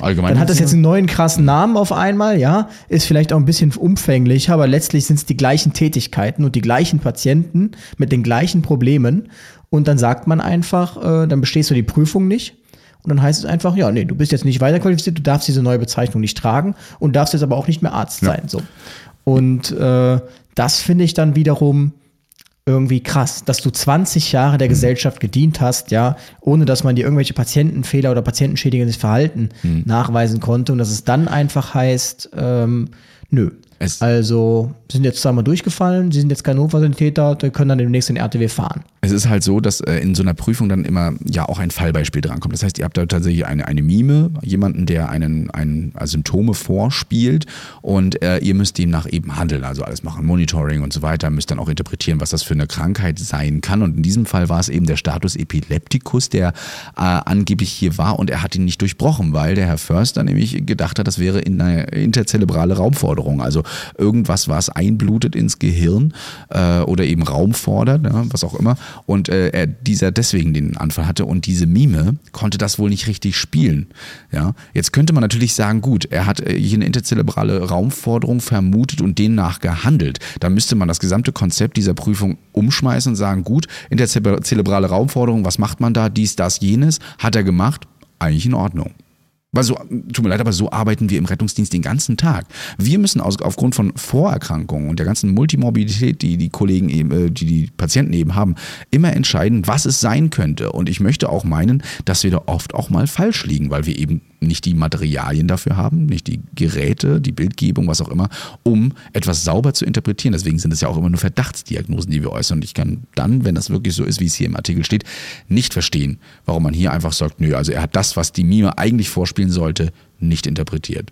Allgemein Dann hat das jetzt einen neuen krassen Namen auf einmal, ja. Ist vielleicht auch ein bisschen umfänglicher, aber letztlich sind es die gleichen Tätigkeiten und die gleichen Patienten mit den gleichen Problemen. Und dann sagt man einfach, äh, dann bestehst du die Prüfung nicht. Und dann heißt es einfach, ja, nee, du bist jetzt nicht weiterqualifiziert, du darfst diese neue Bezeichnung nicht tragen und darfst jetzt aber auch nicht mehr Arzt Ja. sein. So. Und äh, das finde ich dann wiederum irgendwie krass, dass du 20 Jahre der Gesellschaft gedient hast, ja, ohne dass man dir irgendwelche Patientenfehler oder patientenschädigendes Verhalten nachweisen konnte. Und dass es dann einfach heißt, ähm, nö. Es- also, sie sind jetzt zweimal durchgefallen, sie sind jetzt kein Notfallsanitäter, die können dann demnächst in RTW fahren. Es ist halt so, dass äh, in so einer Prüfung dann immer ja auch ein Fallbeispiel drankommt. Das heißt, ihr habt da tatsächlich eine, eine Mime, jemanden, der einen, einen also Symptome vorspielt und äh, ihr müsst demnach eben handeln, also alles machen, Monitoring und so weiter, müsst dann auch interpretieren, was das für eine Krankheit sein kann. Und in diesem Fall war es eben der Status Epilepticus, der äh, angeblich hier war und er hat ihn nicht durchbrochen, weil der Herr Förster nämlich gedacht hat, das wäre in eine interzerebrale Raumforderung, also irgendwas, was einblutet ins Gehirn äh, oder eben Raum fordert, ja, was auch immer. Und äh, er dieser deswegen den Anfall hatte und diese Mime konnte das wohl nicht richtig spielen. Ja, jetzt könnte man natürlich sagen, gut, er hat äh, hier eine interzerebrale Raumforderung vermutet und demnach gehandelt. Dann müsste man das gesamte Konzept dieser Prüfung umschmeißen und sagen, gut, interzerebrale Raumforderung, was macht man da? Dies, das, jenes, hat er gemacht, eigentlich in Ordnung. Weil so, tut mir leid, aber so arbeiten wir im Rettungsdienst den ganzen Tag. Wir müssen aus, aufgrund von Vorerkrankungen und der ganzen Multimorbidität, die die Kollegen eben, äh, die die Patienten eben haben, immer entscheiden, was es sein könnte. Und ich möchte auch meinen, dass wir da oft auch mal falsch liegen, weil wir eben nicht die Materialien dafür haben, nicht die Geräte, die Bildgebung, was auch immer, um etwas sauber zu interpretieren. Deswegen sind es ja auch immer nur Verdachtsdiagnosen, die wir äußern. Und ich kann dann, wenn das wirklich so ist, wie es hier im Artikel steht, nicht verstehen, warum man hier einfach sagt, nö, also er hat das, was die Mime eigentlich vorspielen sollte, nicht interpretiert.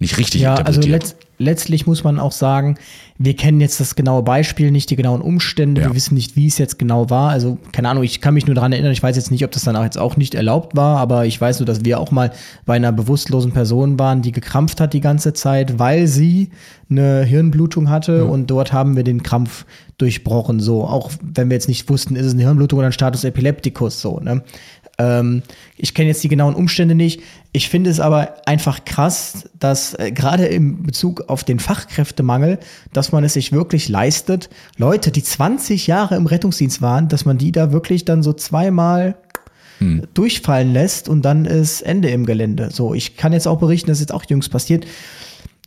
Nicht richtig Ja, also interpretiert. letzt, letztlich muss man auch sagen, wir kennen jetzt das genaue Beispiel, nicht die genauen Umstände, Ja. wir wissen nicht, wie es jetzt genau war. Also, keine Ahnung, ich kann mich nur daran erinnern, ich weiß jetzt nicht, ob das dann auch jetzt auch nicht erlaubt war, aber ich weiß nur, dass wir auch mal bei einer bewusstlosen Person waren, die gekrampft hat die ganze Zeit, weil sie eine Hirnblutung hatte und dort haben wir den Krampf durchbrochen. So, auch wenn wir jetzt nicht wussten, ist es eine Hirnblutung oder ein Status Epilepticus, so, ne? Ähm, ich kenne jetzt die genauen Umstände nicht. Ich finde es aber einfach krass, dass äh, gerade im Bezug auf den Fachkräftemangel, dass man es sich wirklich leistet, Leute, die 20 Jahre im Rettungsdienst waren, dass man die da wirklich dann so zweimal durchfallen lässt und dann ist Ende im Gelände. So, ich kann jetzt auch berichten, das ist jetzt auch jüngst passiert.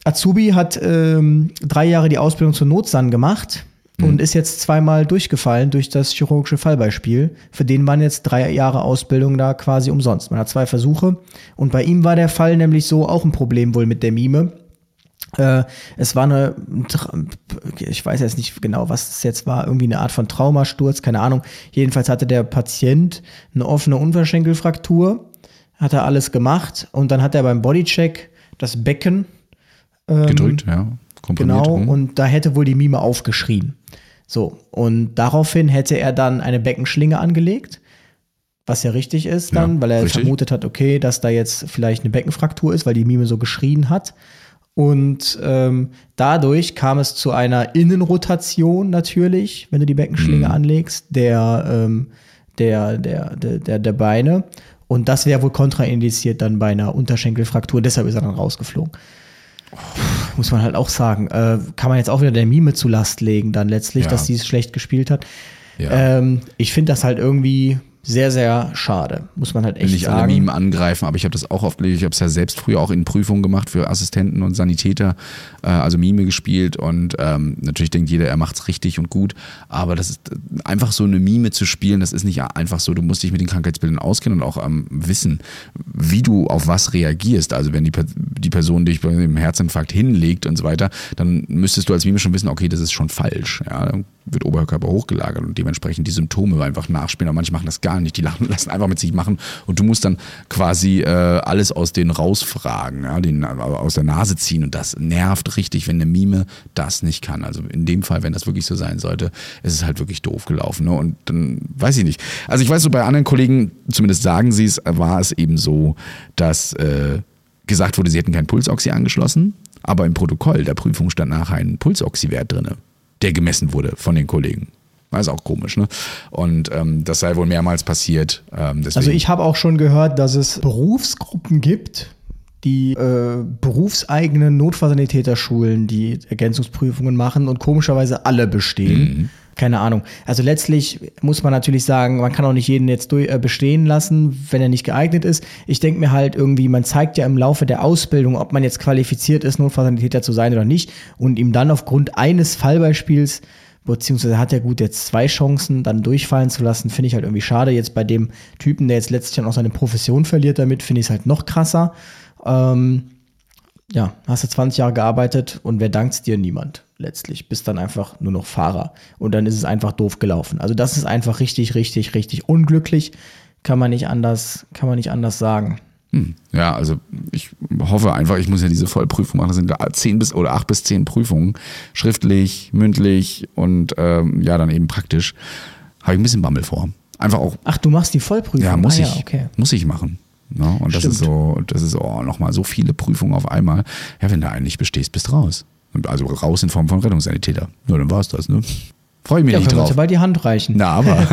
Azubi hat ähm, drei Jahre die Ausbildung zur Notsan gemacht und ist jetzt zweimal durchgefallen durch das chirurgische Fallbeispiel. Für den waren jetzt drei Jahre Ausbildung da quasi umsonst. Man hat zwei Versuche und bei ihm war der Fall nämlich so auch ein Problem wohl mit der Mime. Äh, es war eine, ich weiß jetzt nicht genau, was es jetzt war, irgendwie eine Art von Traumasturz, keine Ahnung. Jedenfalls hatte der Patient eine offene Unterschenkelfraktur, hat er alles gemacht und dann hat er beim Bodycheck das Becken Gedrückt, ja. Genau, hm. und da hätte wohl die Mime aufgeschrien. So, und daraufhin hätte er dann eine Beckenschlinge angelegt, was ja richtig ist dann, Ja, weil er richtig. vermutet hat, okay, dass da jetzt vielleicht eine Beckenfraktur ist, weil die Mime so geschrien hat. Und ähm, dadurch kam es zu einer Innenrotation natürlich, wenn du die Beckenschlinge Mhm. anlegst, der, ähm, der, der, der, der, der Beine. Und das wäre wohl kontraindiziert dann bei einer Unterschenkelfraktur, deshalb ist er dann rausgeflogen muss man halt auch sagen, äh, kann man jetzt auch wieder der Mime zu Last legen, dann letztlich, Ja. dass sie es schlecht gespielt hat. Ja. Ähm, ich finde das halt irgendwie sehr, sehr schade, muss man halt echt will nicht alle sagen. Meme angreifen, aber ich habe das auch oft, ich habe es ja selbst früher auch in Prüfungen gemacht für Assistenten und Sanitäter, äh, also Mime gespielt und ähm, natürlich denkt jeder, er macht's richtig und gut, aber das ist äh, einfach so eine Mime zu spielen, das ist nicht einfach so, du musst dich mit den Krankheitsbildern auskennen und auch ähm, wissen, wie du auf was reagierst. Also wenn die, die Person dich bei dem Herzinfarkt hinlegt und so weiter, dann müsstest du als Mime schon wissen, okay, das ist schon falsch. Ja, dann wird Oberkörper hochgelagert und dementsprechend die Symptome einfach nachspielen. Aber manche machen das gar nicht. Die lassen einfach mit sich machen und du musst dann quasi äh, alles aus denen rausfragen, ja, den aus der Nase ziehen und das nervt richtig, wenn eine Mime das nicht kann. Also in dem Fall, wenn das wirklich so sein sollte, ist es halt wirklich doof gelaufen. Ne? Und dann weiß ich nicht. Also ich weiß so bei anderen Kollegen, zumindest sagen sie es, war es eben so, dass äh, gesagt wurde, sie hätten kein Pulsoxy angeschlossen. Aber im Protokoll der Prüfung stand nachher ein Pulsoxiwert drin, der gemessen wurde von den Kollegen. Das ist auch komisch, ne? Und ähm, das sei wohl mehrmals passiert. Ähm, also ich habe auch schon gehört, dass es Berufsgruppen gibt, die äh, berufseigenen Notfallsanitäterschulen, die Ergänzungsprüfungen machen und komischerweise alle bestehen. Mhm. Keine Ahnung. Also letztlich muss man natürlich sagen, man kann auch nicht jeden jetzt durch, äh, bestehen lassen, wenn er nicht geeignet ist. Ich denke mir halt irgendwie, man zeigt ja im Laufe der Ausbildung, ob man jetzt qualifiziert ist, Notfallsanitäter zu sein oder nicht und ihm dann aufgrund eines Fallbeispiels beziehungsweise hat er gut jetzt zwei Chancen, dann durchfallen zu lassen, finde ich halt irgendwie schade. Jetzt bei dem Typen, der jetzt letztlich dann auch seine Profession verliert damit, finde ich es halt noch krasser. Ähm, ja, hast du 20 Jahre gearbeitet und wer dankt dir? Niemand letztlich. Bist dann einfach nur noch Fahrer. Und dann ist es einfach doof gelaufen. Also das ist einfach richtig, richtig, richtig unglücklich. Kann man nicht anders, kann man nicht anders sagen. Hm. Ja, also ich hoffe einfach, ich muss ja diese Vollprüfung machen. Das sind zehn bis oder acht bis zehn Prüfungen. Schriftlich, mündlich und ähm, ja, dann eben praktisch. Habe ich ein bisschen Bammel vor. Einfach auch. Ach, du machst die Vollprüfung? Ja, muss ah, ich. Ja, okay. Muss ich machen. Ne? Und das ist so, das ist oh, nochmal so viele Prüfungen auf einmal. Ja, wenn du eigentlich bestehst, bist raus. Also raus in Form von Rettungssanitäter. Nur dann war es das, ne? Freue ich mich ja, nicht drauf. Ja, bald die Hand reichen. Na, aber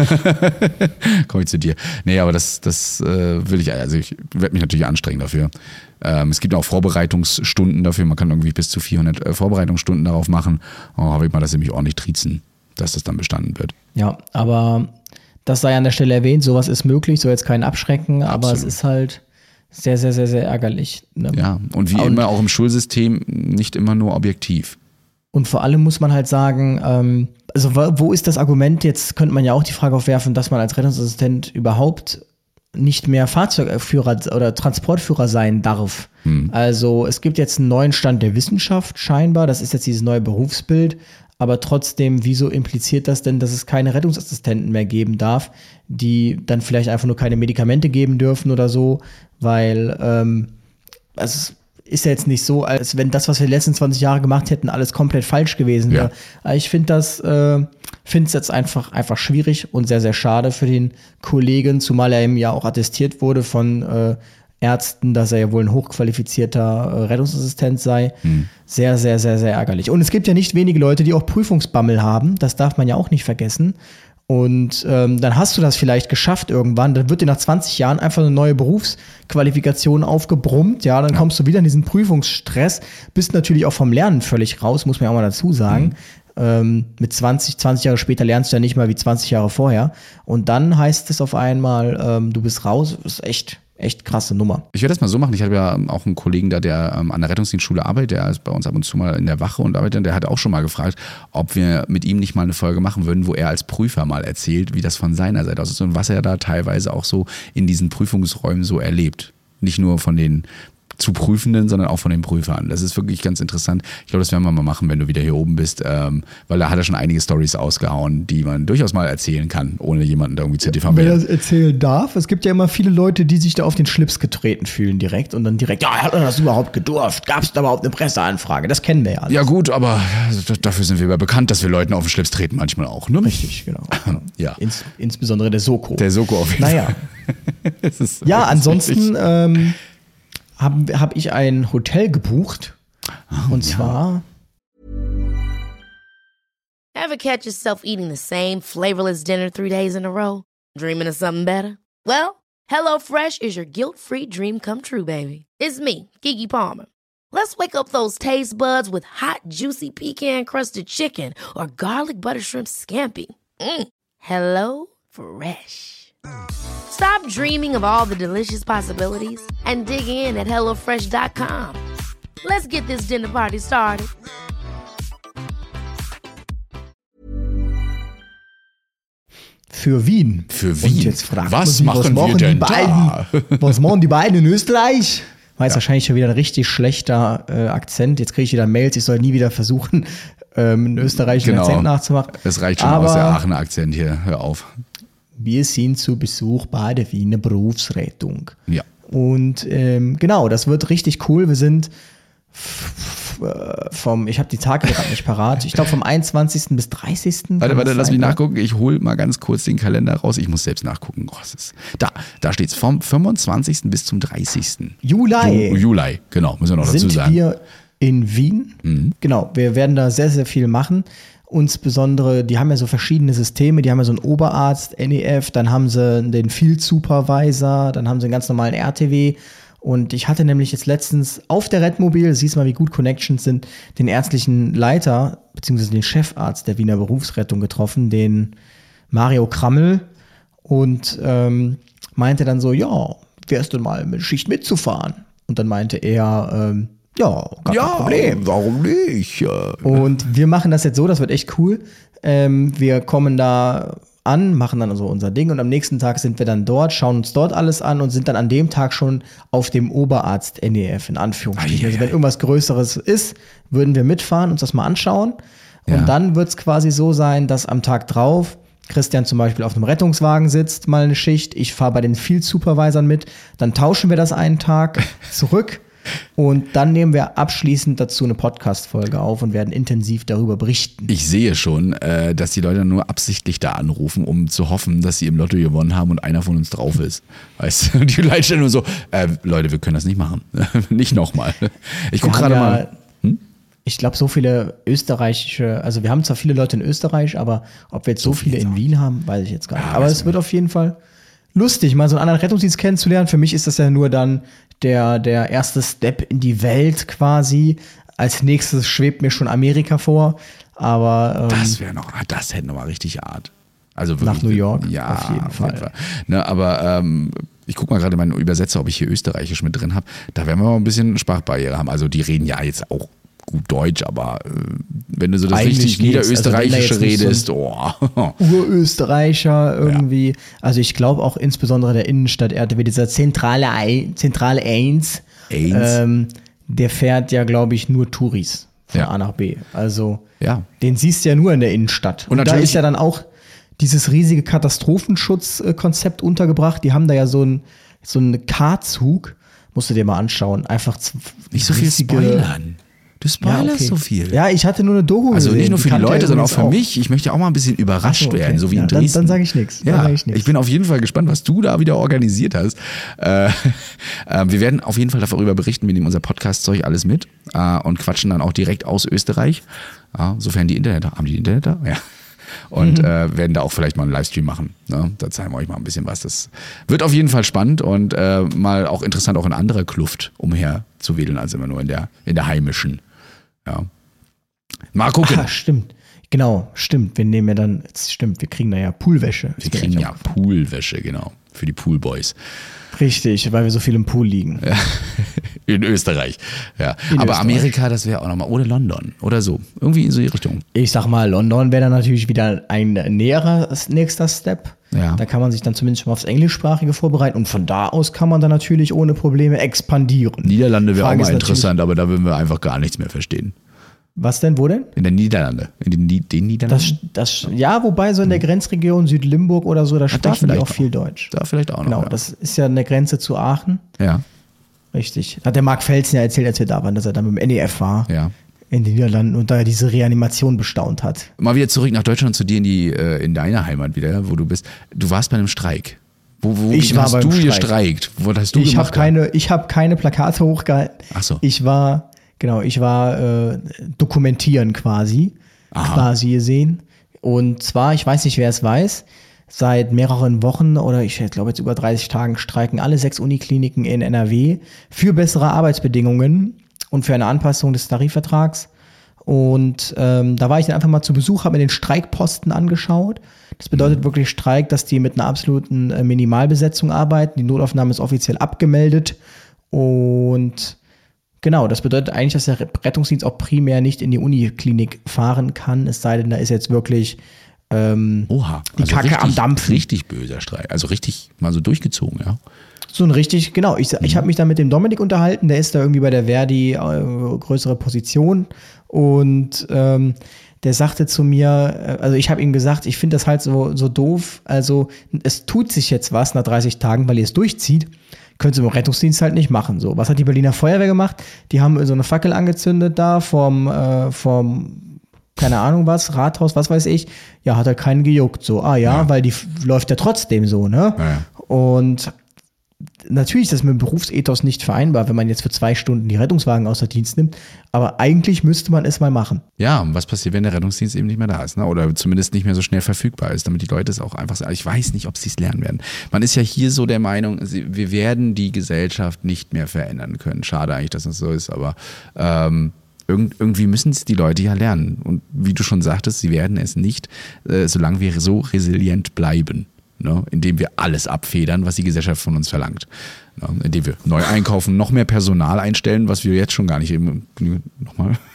komme ich zu dir. Nee, aber das, das äh, will ich, also ich werde mich natürlich anstrengen dafür. Ähm, es gibt auch Vorbereitungsstunden dafür. Man kann irgendwie bis zu 400 äh, Vorbereitungsstunden darauf machen. Oh, hoffe ich mal, dass sie mich ordentlich triezen, dass das dann bestanden wird. Ja, aber das sei an der Stelle erwähnt, sowas ist möglich, soll jetzt keinen abschrecken, aber Absolut. es ist halt sehr, sehr, sehr, sehr ärgerlich. Ne? Ja, und wie und, immer auch im Schulsystem nicht immer nur objektiv. Und vor allem muss man halt sagen, ähm, also wo ist das Argument, jetzt könnte man ja auch die Frage aufwerfen, dass man als Rettungsassistent überhaupt nicht mehr Fahrzeugführer oder Transportführer sein darf. Hm. Also es gibt jetzt einen neuen Stand der Wissenschaft scheinbar, das ist jetzt dieses neue Berufsbild, aber trotzdem, wieso impliziert das denn, dass es keine Rettungsassistenten mehr geben darf, die dann vielleicht einfach nur keine Medikamente geben dürfen oder so, weil ähm, also es ist ja jetzt nicht so, als wenn das, was wir die letzten 20 Jahre gemacht hätten, alles komplett falsch gewesen wäre. Ja. Ich finde das, äh, finde es jetzt einfach, einfach schwierig und sehr, sehr schade für den Kollegen, zumal er ihm ja auch attestiert wurde von äh, Ärzten, dass er ja wohl ein hochqualifizierter äh, Rettungsassistent sei. Hm. Sehr, sehr, sehr, sehr ärgerlich. Und es gibt ja nicht wenige Leute, die auch Prüfungsbammel haben. Das darf man ja auch nicht vergessen. Und ähm, dann hast du das vielleicht geschafft irgendwann. Dann wird dir nach 20 Jahren einfach eine neue Berufsqualifikation aufgebrummt. Ja, dann ja. kommst du wieder in diesen Prüfungsstress. Bist natürlich auch vom Lernen völlig raus, muss man ja auch mal dazu sagen. Ähm, mit 20, 20 Jahre später lernst du ja nicht mal wie 20 Jahre vorher. Und dann heißt es auf einmal, ähm, du bist raus. Das ist echt, echt krasse Nummer. Ich werde das mal so machen. Ich habe ja auch einen Kollegen da, der ähm, an der Rettungsdienstschule arbeitet, der ist bei uns ab und zu mal in der Wache und arbeitet. Der hat auch schon mal gefragt, ob wir mit ihm nicht mal eine Folge machen würden, wo er als Prüfer mal erzählt, wie das von seiner Seite aus ist und was er da teilweise auch so in diesen Prüfungsräumen so erlebt. Nicht nur von den zu Prüfenden, sondern auch von den Prüfern. Das ist wirklich ganz interessant. Ich glaube, das werden wir mal machen, wenn du wieder hier oben bist, ähm, weil da hat er schon einige Stories ausgehauen, die man durchaus mal erzählen kann, ohne jemanden da irgendwie zu diffamieren. Wenn er das erzählen darf. Es gibt ja immer viele Leute, die sich da auf den Schlips getreten fühlen direkt und dann direkt, ja, hat er das überhaupt gedurft? Gab es da überhaupt eine Presseanfrage? Das kennen wir ja alles. Ja gut, aber dafür sind wir ja bekannt, dass wir Leuten auf den Schlips treten manchmal auch. Ne? Richtig, genau. ja. Ins, insbesondere der Soko. Der Soko auf jeden naja. Fall. Naja. ja, ansonsten ähm, habe hab ich ein Hotel gebucht. Oh, und ja. zwar. Ever catch yourself eating the same flavorless dinner three days in a row? Dreaming of something better? Well, HelloFresh is your guilt-free dream come true, baby. It's me, Kiki Palmer. Let's wake up those taste buds with hot, juicy pecan-crusted chicken or garlic butter shrimp scampi. Mm. Hello Fresh. Stop dreaming of all the delicious possibilities and dig in at HelloFresh.com. Let's get this dinner party started. Für Wien. Für Wien. Und jetzt fragt was sich, machen was wir denn da? was machen die beiden in Österreich? War jetzt ja. wahrscheinlich schon wieder ein richtig schlechter äh, Akzent. Jetzt kriege ich wieder Mails, ich soll nie wieder versuchen, ähm, einen österreichischen genau. Akzent nachzumachen. Es reicht schon Aber aus der Aachener Akzent hier. Hör auf wir sind zu Besuch bei der Wiener Berufsrettung. Ja. Und ähm, genau, das wird richtig cool. Wir sind vom, ich habe die Tage gerade nicht parat. Ich glaube vom 21. bis 30. Warte, warte, lass mich nachgucken. Ich hole mal ganz kurz den Kalender raus. Ich muss selbst nachgucken. Oh, ist, da, da steht es vom 25. bis zum 30. Juli. Ju, Juli, genau, müssen wir noch dazu sind sagen. Wir In Wien. Mhm. Genau, wir werden da sehr, sehr viel machen. Insbesondere, die haben ja so verschiedene Systeme, die haben ja so einen Oberarzt, NEF, dann haben sie den Field Supervisor, dann haben sie einen ganz normalen RTW. Und ich hatte nämlich jetzt letztens auf der Redmobil, siehst mal, wie gut Connections sind, den ärztlichen Leiter, beziehungsweise den Chefarzt der Wiener Berufsrettung getroffen, den Mario Krammel. Und ähm, meinte dann so, ja, wärst du mal mit Schicht mitzufahren? Und dann meinte er, ähm, ja, gar kein Problem. warum nicht? Und wir machen das jetzt so, das wird echt cool. Ähm, wir kommen da an, machen dann also unser Ding und am nächsten Tag sind wir dann dort, schauen uns dort alles an und sind dann an dem Tag schon auf dem Oberarzt NEF in Anführungsstrichen. Also wenn irgendwas Größeres ist, würden wir mitfahren, uns das mal anschauen. Und Ja. dann wird es quasi so sein, dass am Tag drauf Christian zum Beispiel auf einem Rettungswagen sitzt, mal eine Schicht. Ich fahre bei den Field Supervisern mit. Dann tauschen wir das einen Tag zurück. Und dann nehmen wir abschließend dazu eine Podcast-Folge auf und werden intensiv darüber berichten. Ich sehe schon, äh, dass die Leute nur absichtlich da anrufen, um zu hoffen, dass sie im Lotto gewonnen haben und einer von uns drauf ist. Weißt du, die Leute nur so, äh, Leute, wir können das nicht machen. nicht nochmal. Ich gucke gerade ja- mal. Hm? Ich glaube, so viele österreichische, also wir haben zwar viele Leute in Österreich, aber ob wir jetzt so, viele in Wien haben, weiß ich jetzt gar nicht. Ja, aber weiß es wird auf jeden Fall lustig, mal so einen anderen Rettungsdienst kennenzulernen. Für mich ist das ja nur dann der, der erste Step in die Welt quasi. Als nächstes schwebt mir schon Amerika vor. Aber ähm, Das wäre noch, ah, das hätte nochmal richtig Art. Also wirklich, Nach New York, ja, auf jeden Fall. Ne, aber ähm, ich gucke mal gerade meinen Übersetzer, ob ich hier Österreichisch mit drin habe. Da werden wir mal ein bisschen Sprachbarriere haben. Also die reden ja jetzt auch gut Deutsch, aber äh, wenn du so das Eigentlich richtig. Also Niederösterreichische jetzt nicht so redest, oh. Urösterreicher irgendwie. Also ich glaube auch insbesondere der Innenstadt RTW, dieser zentrale, zentrale Eins. Ähm, der fährt ja, glaube ich, nur Touris von Ja. A nach B. Also Ja. den siehst du ja nur in der Innenstadt. Und Und, da ist ja dann auch dieses riesige Katastrophenschutzkonzept untergebracht. Die haben da ja so einen so einen K-Zug, musst du dir mal anschauen. Einfach Nicht so viel riesige- spoilern. Du Ja, spoilerst okay. so viel. Ja, ich hatte nur eine Doku Also gesehen. nicht nur für die kannte Leute, er sondern auch für mich. Ich möchte auch mal ein bisschen überrascht so, okay. werden, so wie Ja, in dann- Dresden. dann sag ich nix. Dann Ja, sag ich ich bin auf jeden Fall gespannt, was du da wieder organisiert hast. Äh, äh, wir werden auf jeden Fall darüber berichten. Wir nehmen unser Podcast-Zeug alles mit äh, und quatschen dann auch direkt aus Österreich. Ja, sofern die Internet haben die Internet da? Ja. Und Mhm. äh, werden da auch vielleicht mal einen Livestream machen. Ne? Da zeigen wir euch mal ein bisschen was. Das wird auf jeden Fall spannend und äh, mal auch interessant, auch in anderer Kluft umher zu wedeln, als immer nur in der, in der heimischen. Ja. Mal gucken. Ah, stimmt. Genau, stimmt. Wir nehmen ja dann, stimmt, wir kriegen da ja Poolwäsche. Wir kriegen ja Poolwäsche, genau. Für die Poolboys. Richtig, weil wir so viel im Pool liegen. In Österreich. Ja. In Aber Österreich. Amerika, das wäre auch nochmal. Oder London. Oder so. Irgendwie in so die Richtung. Ich sag mal, London wäre dann natürlich wieder ein näherer nächster Step. Ja. Da kann man sich dann zumindest schon mal aufs Englischsprachige vorbereiten und von da aus kann man dann natürlich ohne Probleme expandieren. Niederlande wäre auch mal interessant, aber da würden wir einfach gar nichts mehr verstehen. Was denn, wo denn? In den Niederlande. In den, den Niederlanden? Das, das, ja, wobei so in der Grenzregion Südlimburg oder so, da sprechen die auch viel Deutsch. da vielleicht auch noch. Genau, ja. das ist ja eine Grenze zu Aachen. ja. Richtig. Hat der Marc Felsen ja erzählt, als wir da waren, dass er dann mit dem NEF war. Ja. In den Niederlanden und da diese Reanimation bestaunt hat. Mal wieder zurück nach Deutschland zu dir in, die, äh, in deine Heimat wieder, wo du bist. Du warst bei einem Streik. Wo, wo Ich war hast beim du Streik. gestreikt? Wo hast du ich habe gemacht? keine, ich habe keine Plakate hochgehalten. Ach so. Ich war, genau, ich war äh, dokumentieren quasi, Aha. quasi gesehen. Und zwar, ich weiß nicht, wer es weiß, seit mehreren Wochen oder ich glaube jetzt über 30 Tagen streiken alle sechs Unikliniken in NRW für bessere Arbeitsbedingungen und für eine Anpassung des Tarifvertrags. Und ähm, da war ich dann einfach mal zu Besuch, habe mir den Streikposten angeschaut. Das bedeutet wirklich Streik, dass die mit einer absoluten äh, Minimalbesetzung arbeiten. Die Notaufnahme ist offiziell abgemeldet. Und genau, das bedeutet eigentlich, dass der Rettungsdienst auch primär nicht in die Uniklinik fahren kann, es sei denn, da ist jetzt wirklich ähm, Oha. die Kacke richtig, am Dampfen. Richtig böser Streik. Also richtig mal so durchgezogen, ja. So ein richtig, genau. Ich, ich habe mich da mit dem Dominik unterhalten, der ist da irgendwie bei der Verdi äh, größere Position und ähm, der sagte zu mir, äh, also ich habe ihm gesagt, ich finde das halt so, so doof. Also es tut sich jetzt was nach 30 Tagen, weil ihr es durchzieht. Könnt ihr im Rettungsdienst halt nicht machen. So, was hat die Berliner Feuerwehr gemacht? Die haben so eine Fackel angezündet da vom, äh, vom keine Ahnung was, Rathaus, was weiß ich. Ja, hat er keinen gejuckt. So, ah ja, weil die läuft ja trotzdem so, ne? Ja, ja. Und natürlich ist das mit dem Berufsethos nicht vereinbar, wenn man jetzt für zwei Stunden die Rettungswagen außer Dienst nimmt, aber eigentlich müsste man es mal machen. Ja, und was passiert, wenn der Rettungsdienst eben nicht mehr da ist, ne? oder zumindest nicht mehr so schnell verfügbar ist, damit die Leute es auch einfach sagen. Ich weiß nicht, ob sie es lernen werden. Man ist ja hier so der Meinung, wir werden die Gesellschaft nicht mehr verändern können. Schade eigentlich, dass das so ist, aber ähm, irgendwie müssen es die Leute ja lernen. Und wie du schon sagtest, sie werden es nicht, äh, solange wir so resilient bleiben ne? indem wir alles abfedern, was die Gesellschaft von uns verlangt. Ne? Indem wir neu einkaufen, noch mehr Personal einstellen, was wir jetzt schon gar nicht eben. Nochmal.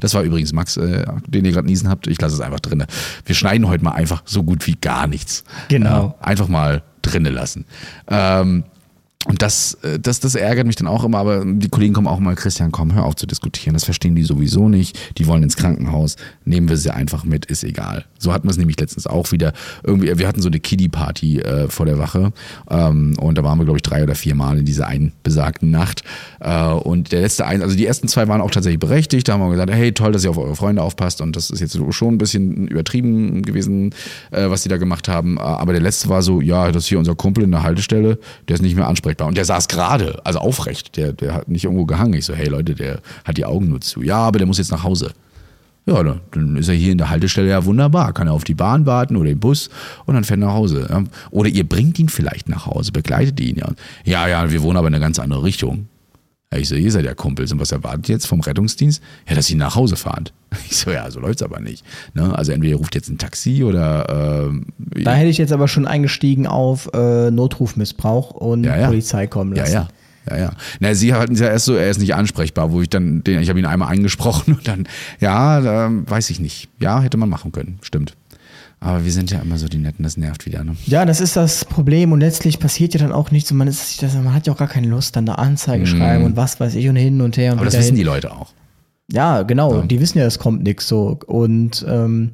Das war übrigens Max, äh, den ihr gerade niesen habt. Ich lasse es einfach drin. Wir schneiden heute mal einfach so gut wie gar nichts. Genau. Äh, einfach mal drinnen lassen. Ähm, und das, äh, das, das ärgert mich dann auch immer, aber die Kollegen kommen auch mal, Christian, komm, hör auf zu diskutieren. Das verstehen die sowieso nicht. Die wollen ins Krankenhaus. Nehmen wir sie einfach mit, ist egal. So hatten wir es nämlich letztens auch wieder. Irgendwie, wir hatten so eine Kiddie-Party äh, vor der Wache. Ähm, und da waren wir, glaube ich, drei oder vier Mal in dieser einen besagten Nacht. Äh, und der letzte ein, also die ersten zwei waren auch tatsächlich berechtigt. Da haben wir gesagt, hey, toll, dass ihr auf eure Freunde aufpasst. Und das ist jetzt schon ein bisschen übertrieben gewesen, äh, was die da gemacht haben. Äh, aber der letzte war so, ja, das ist hier unser Kumpel in der Haltestelle, der ist nicht mehr ansprechbar ansprechbar. Und der saß gerade, also aufrecht. Der, der hat nicht irgendwo gehangen. Ich so, hey Leute, der hat die Augen nur zu. Ja, aber der muss jetzt nach Hause. Ja, dann ist er hier in der Haltestelle ja wunderbar. Kann er auf die Bahn warten oder den Bus und dann fährt er nach Hause. Oder ihr bringt ihn vielleicht nach Hause, begleitet ihn ja. Ja, ja, wir wohnen aber in eine ganz andere Richtung. Ich so, ihr seid ja Kumpels und was erwartet ihr jetzt vom Rettungsdienst? Ja, dass sie nach Hause fahren. Ich so, ja, so läuft's aber nicht. Ne? Also entweder ihr ruft jetzt ein Taxi oder äh, Da hätte ich jetzt aber schon eingestiegen auf äh, Notrufmissbrauch und ja, ja. Polizei kommen lassen. Ja, ja. Ja, ja. Na, sie hatten ja erst so, er ist nicht ansprechbar, wo ich dann, den, ich habe ihn einmal eingesprochen und dann, ja, da, weiß ich nicht. Ja, hätte man machen können, stimmt. Aber wir sind ja immer so die Netten, das nervt wieder. Ne? Ja, das ist das Problem und letztlich passiert ja dann auch nichts und man, ist, man hat ja auch gar keine Lust, dann da Anzeigen mm. schreiben und was weiß ich und hin und her. Und Aber das wissen hin. die Leute auch. Ja, genau. Ja. Die wissen ja, es kommt nichts so. Und ähm,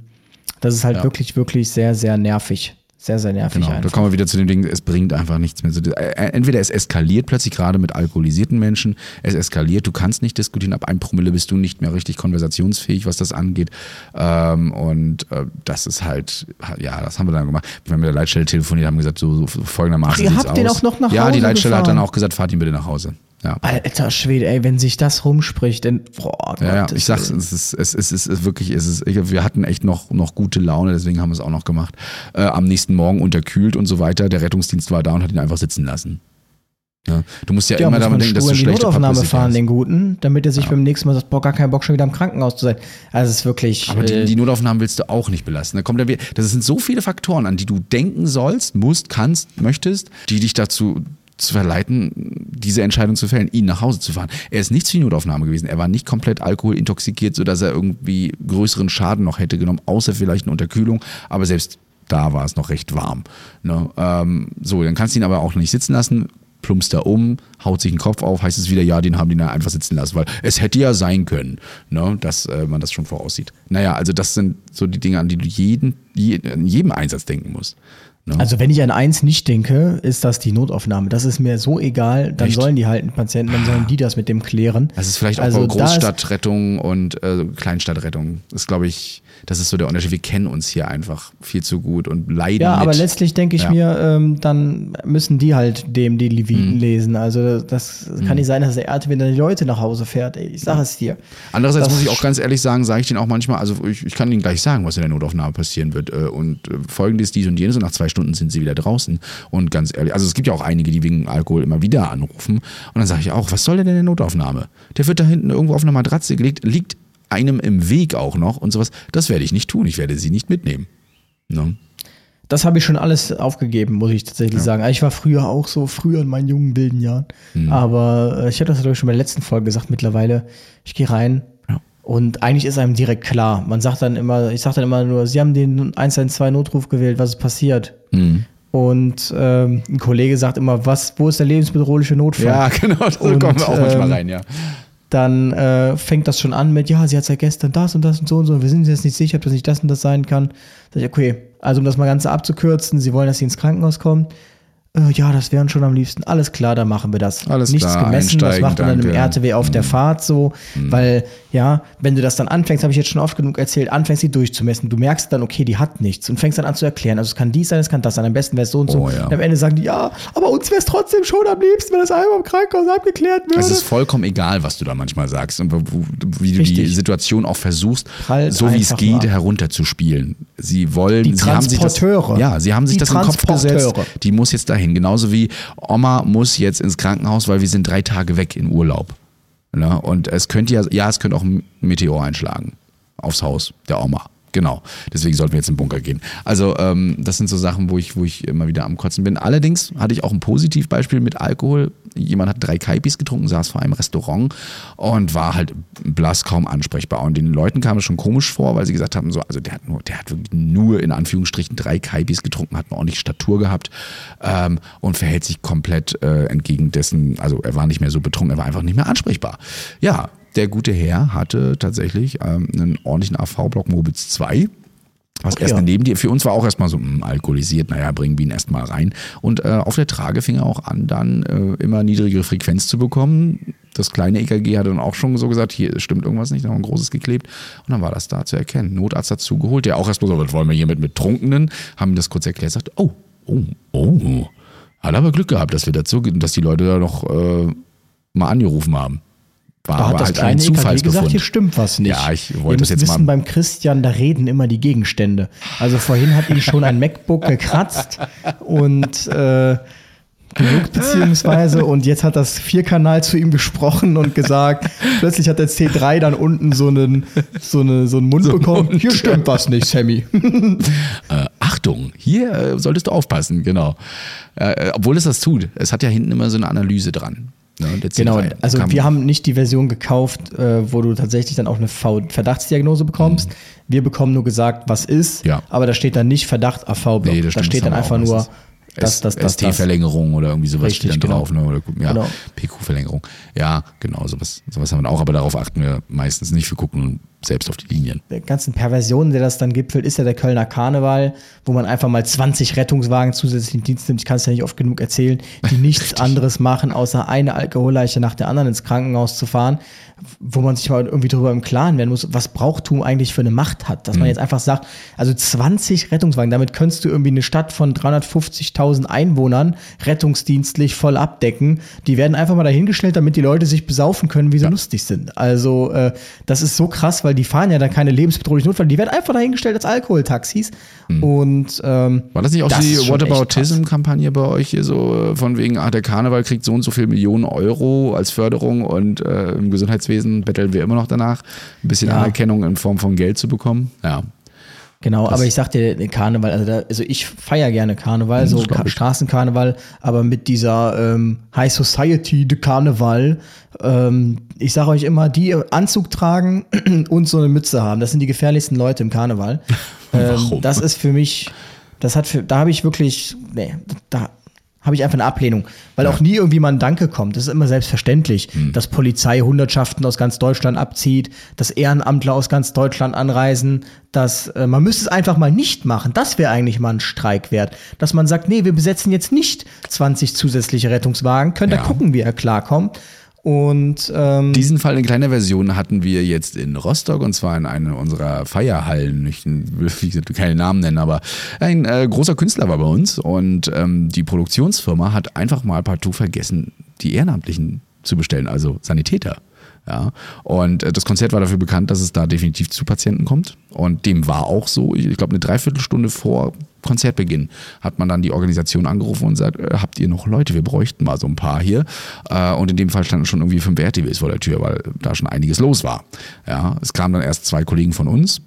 das ist halt ja. wirklich, wirklich sehr, sehr nervig. Sehr, sehr nervig. Genau, einfach. da kommen wir wieder zu dem Ding, es bringt einfach nichts mehr. Äh, entweder es eskaliert plötzlich gerade mit alkoholisierten Menschen, es eskaliert, du kannst nicht diskutieren, ab einem Promille bist du nicht mehr richtig konversationsfähig, was das angeht. Ähm, und äh, das ist halt, ja, das haben wir dann gemacht. Wir haben mit der Leitstelle telefoniert, haben gesagt, so, so folgendermaßen. Ihr habt den auch noch nach ja, Hause Ja, die Leitstelle gefahren. hat dann auch gesagt, fahrt ihn bitte nach Hause. Ja. Alter Schwede, ey, wenn sich das rumspricht, dann boah, ja, ja. ich sag's, es ist, es ist, es ist wirklich, es ist, wir hatten echt noch, noch gute Laune, deswegen haben wir es auch noch gemacht. Äh, am nächsten Morgen unterkühlt und so weiter. Der Rettungsdienst war da und hat ihn einfach sitzen lassen. Ja. Du musst ja, ja immer damit denken, dass du in die Notaufnahme fahren, den Guten, damit er sich ja. beim nächsten Mal sagt, boah, gar keinen Bock schon wieder im Krankenhaus zu sein. Also es ist wirklich. Aber die, äh, die Notaufnahmen willst du auch nicht belasten. Da kommt ja, das sind so viele Faktoren, an die du denken sollst, musst, kannst, möchtest, die dich dazu zu verleiten, diese Entscheidung zu fällen, ihn nach Hause zu fahren. Er ist nicht zur Notaufnahme gewesen. Er war nicht komplett alkoholintoxikiert, sodass er irgendwie größeren Schaden noch hätte genommen, außer vielleicht eine Unterkühlung. Aber selbst da war es noch recht warm. Ne? Ähm, so, dann kannst du ihn aber auch nicht sitzen lassen, plumpst da um, haut sich den Kopf auf, heißt es wieder, ja, den haben die da einfach sitzen lassen, weil es hätte ja sein können, ne, dass äh, man das schon voraussieht. Naja, also das sind so die Dinge, an die du jeden, in jedem Einsatz denken musst. Ne? Also wenn ich an eins nicht denke, ist das die Notaufnahme. Das ist mir so egal. Dann Echt? sollen die halt einen Patienten, dann sollen die das mit dem klären. Das ist vielleicht auch also Großstadtrettung und äh, Kleinstadtrettung. Das ist, glaube ich, das ist so der Unterschied. Wir kennen uns hier einfach viel zu gut und leiden. Ja, mit. aber letztlich denke ich ja. mir, ähm, dann müssen die halt dem die Leviten mhm. lesen. Also das kann mhm. nicht sein, dass der RTW dann die Leute nach Hause fährt. Ey, ich sage es dir. Andererseits das muss ich auch ganz ehrlich sagen, sage ich denen auch manchmal, also ich, ich kann ihnen gleich sagen, was in der Notaufnahme passieren wird. Äh, und äh, folgendes, dies und jenes und nach zwei Stunden sind sie wieder draußen. Und ganz ehrlich, also es gibt ja auch einige, die wegen Alkohol immer wieder anrufen. Und dann sage ich auch, was soll denn in der Notaufnahme? Der wird da hinten irgendwo auf einer Matratze gelegt, liegt einem im Weg auch noch und sowas. Das werde ich nicht tun. Ich werde sie nicht mitnehmen. Ne? Das habe ich schon alles aufgegeben, muss ich tatsächlich ja. sagen. Ich war früher auch so, früher in meinen jungen wilden Jahren. Mhm. Aber äh, ich habe das, glaube ich, schon bei der letzten Folge gesagt. Mittlerweile, ich gehe rein, und eigentlich ist einem direkt klar. Man sagt dann immer, ich sage dann immer nur, Sie haben den 112 Notruf gewählt, was ist passiert? Mhm. Und ähm, ein Kollege sagt immer, was, wo ist der lebensbedrohliche Notfall? Ja, genau, so und, kommen wir auch manchmal ähm, rein, ja. Dann äh, fängt das schon an mit, ja, sie hat ja gestern das und das und so und so, wir sind jetzt nicht sicher, ob das nicht das und das sein kann. Sag ich, okay, also um das mal ganz abzukürzen, sie wollen, dass sie ins Krankenhaus kommt äh, ja, das wären schon am liebsten. Alles klar, dann machen wir das. Alles Nichts klar, gemessen, das macht man dann im RTW auf mhm. der Fahrt so, mhm. weil ja, wenn du das dann anfängst, habe ich jetzt schon oft genug erzählt, anfängst sie durchzumessen, du merkst dann, okay, die hat nichts und fängst dann an zu erklären, also es kann dies sein, es kann das sein, am besten wäre es so und so. Oh, ja. Und am Ende sagen die, ja, aber uns wäre es trotzdem schon am liebsten, wenn das einmal im Krankenhaus abgeklärt würde. Es ist vollkommen egal, was du da manchmal sagst und wie du Richtig. die Situation auch versuchst, Prallt so wie es geht, mal. herunterzuspielen. Sie wollen, Die sie haben sich das, ja, sie haben sich Die das den Kopf gesetzt. Die muss jetzt dahin. Genauso wie Oma muss jetzt ins Krankenhaus, weil wir sind drei Tage weg in Urlaub. Ne? Und es könnte ja, ja, es könnte auch ein Meteor einschlagen aufs Haus der Oma. Genau. Deswegen sollten wir jetzt in den Bunker gehen. Also, ähm, das sind so Sachen, wo ich, wo ich immer wieder am Kotzen bin. Allerdings hatte ich auch ein Positivbeispiel mit Alkohol. Jemand hat drei Kaipis getrunken, saß vor einem Restaurant und war halt blass kaum ansprechbar. Und den Leuten kam es schon komisch vor, weil sie gesagt haben, so, also der hat nur, der hat wirklich nur in Anführungsstrichen drei Kaipis getrunken, hat eine ordentliche Statur gehabt ähm, und verhält sich komplett äh, entgegen dessen, also er war nicht mehr so betrunken, er war einfach nicht mehr ansprechbar. Ja, der gute Herr hatte tatsächlich ähm, einen ordentlichen AV-Block Mobitz 2. Was Okay, erst neben dir, für uns war auch erstmal so mh, alkoholisiert, naja, bringen wir ihn erstmal rein. Und äh, auf der Trage fing er auch an, dann äh, immer niedrigere Frequenz zu bekommen. Das kleine EKG hatte dann auch schon so gesagt, hier stimmt irgendwas nicht, da haben wir ein großes geklebt. Und dann war das da zu erkennen. Notarzt dazu geholt, der auch erstmal so, was wollen wir hier mit, mit Trunkenen? Haben ihm das kurz erklärt, sagt, oh, oh, oh. Hat aber Glück gehabt, dass wir dazu, dass die Leute da noch äh, mal angerufen haben. War Da hat das halt ein kleine EKG gesagt, hier stimmt was nicht. Ja, ich wollte das jetzt wissen, mal. beim Christian, da reden immer die Gegenstände. Also vorhin hat ihn schon ein MacBook gekratzt und äh, genug beziehungsweise und jetzt hat das Vierkanal zu ihm gesprochen und gesagt, plötzlich hat der C3 dann unten so einen, so eine, so einen Mund bekommen. Mund, Hier stimmt was nicht, Sammy. äh, Achtung, hier äh, solltest du aufpassen, genau. Äh, obwohl es das tut. Es hat ja hinten immer so eine Analyse dran. Ne, Genau, C3 also wir haben nicht die Version gekauft, äh, wo du tatsächlich dann auch eine V Verdachtsdiagnose bekommst. Wir bekommen nur gesagt, was ist, Mhm. Ja. aber da steht dann nicht Verdacht AV-Block. Nee, da steht dann einfach nur das, das, das. ST-Verlängerung oder irgendwie sowas Richtig, steht dann genau. drauf, ne? Oder, ja, Genau. PQ-Verlängerung. Ja, genau, sowas, sowas haben wir auch, aber darauf achten wir meistens nicht. Wir gucken selbst auf die Linien. Der ganzen Perversionen, der das dann gipfelt, ist ja der Kölner Karneval, wo man einfach mal 20 Rettungswagen zusätzlich in Dienst nimmt. Ich kann es ja nicht oft genug erzählen, die nichts anderes machen, außer eine Alkoholleiche nach der anderen ins Krankenhaus zu fahren, wo man sich mal irgendwie darüber im Klaren werden muss, was Brauchtum eigentlich für eine Macht hat. Dass man jetzt einfach sagt, also 20 Rettungswagen, damit könntest du irgendwie eine Stadt von 350.000 Einwohnern rettungsdienstlich voll abdecken. Die werden einfach mal dahingestellt, damit die Leute sich besaufen können, wie sie lustig sind. Also äh, das ist so krass, weil die fahren ja dann keine lebensbedrohlichen Notfälle. Die werden einfach dahingestellt als Alkoholtaxis. Und ähm, War das nicht auch das die Whataboutism-Kampagne bei euch hier so, äh, von wegen, ah, der Karneval kriegt so und so viel Millionen Euro als Förderung und äh, im Gesundheitswesen betteln wir immer noch danach, ein bisschen Ja. Anerkennung in Form von Geld zu bekommen? Ja. Genau, aber ich sag dir, den Karneval, also, da, also ich feier gerne Karneval, so das glaub Ka. Straßenkarneval, aber mit dieser ähm, High Society de Karneval, ähm, ich sage euch immer, die Anzug tragen und so eine Mütze haben, das sind die gefährlichsten Leute im Karneval. Ähm? Das ist für mich, das hat für, da habe ich wirklich, nee, da habe ich einfach eine Ablehnung, weil auch nie irgendwie mal ein Danke kommt. Das ist immer selbstverständlich, Hm. dass Polizei Hundertschaften aus ganz Deutschland abzieht, dass Ehrenamtler aus ganz Deutschland anreisen, dass äh, man müsste es einfach mal nicht machen. Das wäre eigentlich mal ein Streik wert, dass man sagt, nee, wir besetzen jetzt nicht 20 zusätzliche Rettungswagen, könnt ihr Ja. gucken, wie er klarkommt. Und ähm, Diesen Fall in kleiner Version hatten wir jetzt in Rostock und zwar in einer unserer Feierhallen. Ich will ich will keine Namen nennen, aber ein äh, großer Künstler war bei uns und ähm, die Produktionsfirma hat einfach mal partout vergessen, die Ehrenamtlichen zu bestellen, also Sanitäter. Ja, und äh, das Konzert war dafür bekannt, dass es da definitiv zu Patienten kommt. Und dem war auch so. Ich glaube, eine Dreiviertelstunde vor Konzertbeginn hat man dann die Organisation angerufen und sagt, äh, habt ihr noch Leute? Wir bräuchten mal so ein paar hier. Äh, und in dem Fall standen schon irgendwie fünf RTWs vor der Tür, weil da schon einiges los war. Ja, es kamen dann erst zwei Kollegen von uns,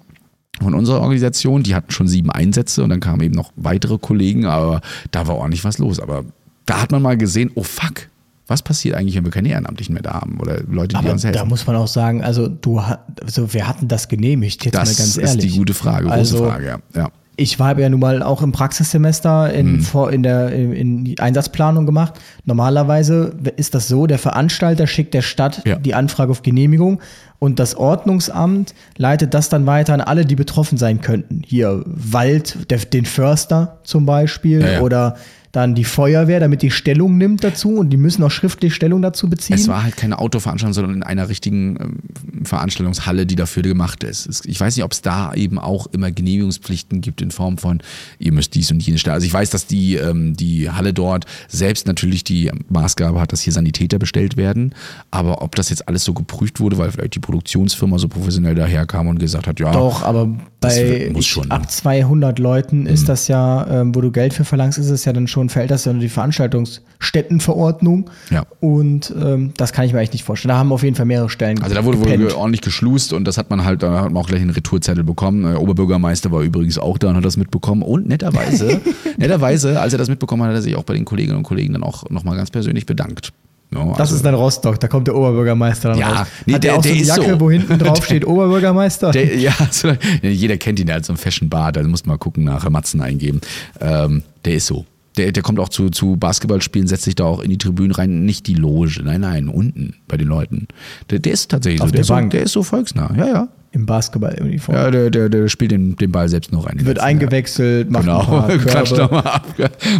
von unserer Organisation, die hatten schon sieben Einsätze und dann kamen eben noch weitere Kollegen, aber da war ordentlich was los. Aber da hat man mal gesehen, oh fuck, was passiert eigentlich, wenn wir keine Ehrenamtlichen mehr da haben oder Leute, die aber uns helfen? da muss man auch sagen, also du, also wir hatten das genehmigt, jetzt das mal ganz ist ehrlich. die gute Frage, große Also, Frage, ja. Ich habe ja nun mal auch im Praxissemester in, Mhm. vor, in, der, in, in die Einsatzplanung gemacht. Normalerweise ist das so, der Veranstalter schickt der Stadt Ja. die Anfrage auf Genehmigung und das Ordnungsamt leitet das dann weiter an alle, die betroffen sein könnten. Hier Wald, der, den Förster zum Beispiel Ja, ja. oder dann die Feuerwehr, damit die Stellung nimmt dazu und die müssen auch schriftlich Stellung dazu beziehen. Es war halt keine Autoveranstaltung, sondern in einer richtigen ähm, Veranstaltungshalle, die dafür gemacht ist. Ich weiß nicht, ob es da eben auch immer Genehmigungspflichten gibt in Form von, ihr müsst dies und jenes stellen. Also ich weiß, dass die, ähm, die Halle dort selbst natürlich die Maßgabe hat, dass hier Sanitäter bestellt werden. Aber ob das jetzt alles so geprüft wurde, weil vielleicht die Produktionsfirma so professionell daherkam und gesagt hat, ja. Doch, aber bei schon, ne? ab 200 Leuten ist das ja, ähm, wo du Geld für verlangst, ist es ja dann schon, fällt das ja unter die Veranstaltungsstättenverordnung. Ja. Und ähm, das kann ich mir eigentlich nicht vorstellen. Da haben auf jeden Fall mehrere Stellen Also da wurde wohl ordentlich geschlust und das hat man halt, da hat man auch gleich einen Retourzettel bekommen. Der Oberbürgermeister war übrigens auch da und hat das mitbekommen. Und netterweise, netterweise, als er das mitbekommen hat, hat er sich auch bei den Kolleginnen und Kollegen dann auch nochmal ganz persönlich bedankt. No, Das also- ist dann Rostock, da kommt der Oberbürgermeister dann Ja, raus. nee, Hat der- der, auch so eine Jacke, so. wo hinten drauf steht Oberbürgermeister? Der, ja, so, jeder kennt ihn, der hat so ein Fashion-Bar, da muss man gucken, nach Matzen eingeben. Ähm, der ist so. Der, der kommt auch zu, zu Basketballspielen, setzt sich da auch in die Tribünen rein, nicht die Loge, nein, nein, unten bei den Leuten. Der, der ist tatsächlich Auf so, der, der ist so, der ist so volksnah, ja, ja. Im Basketballuniform. Ja, der, der, der spielt den, den Ball selbst noch rein. Wird eingewechselt, macht Genau, ein paar Körbe. nochmal ab.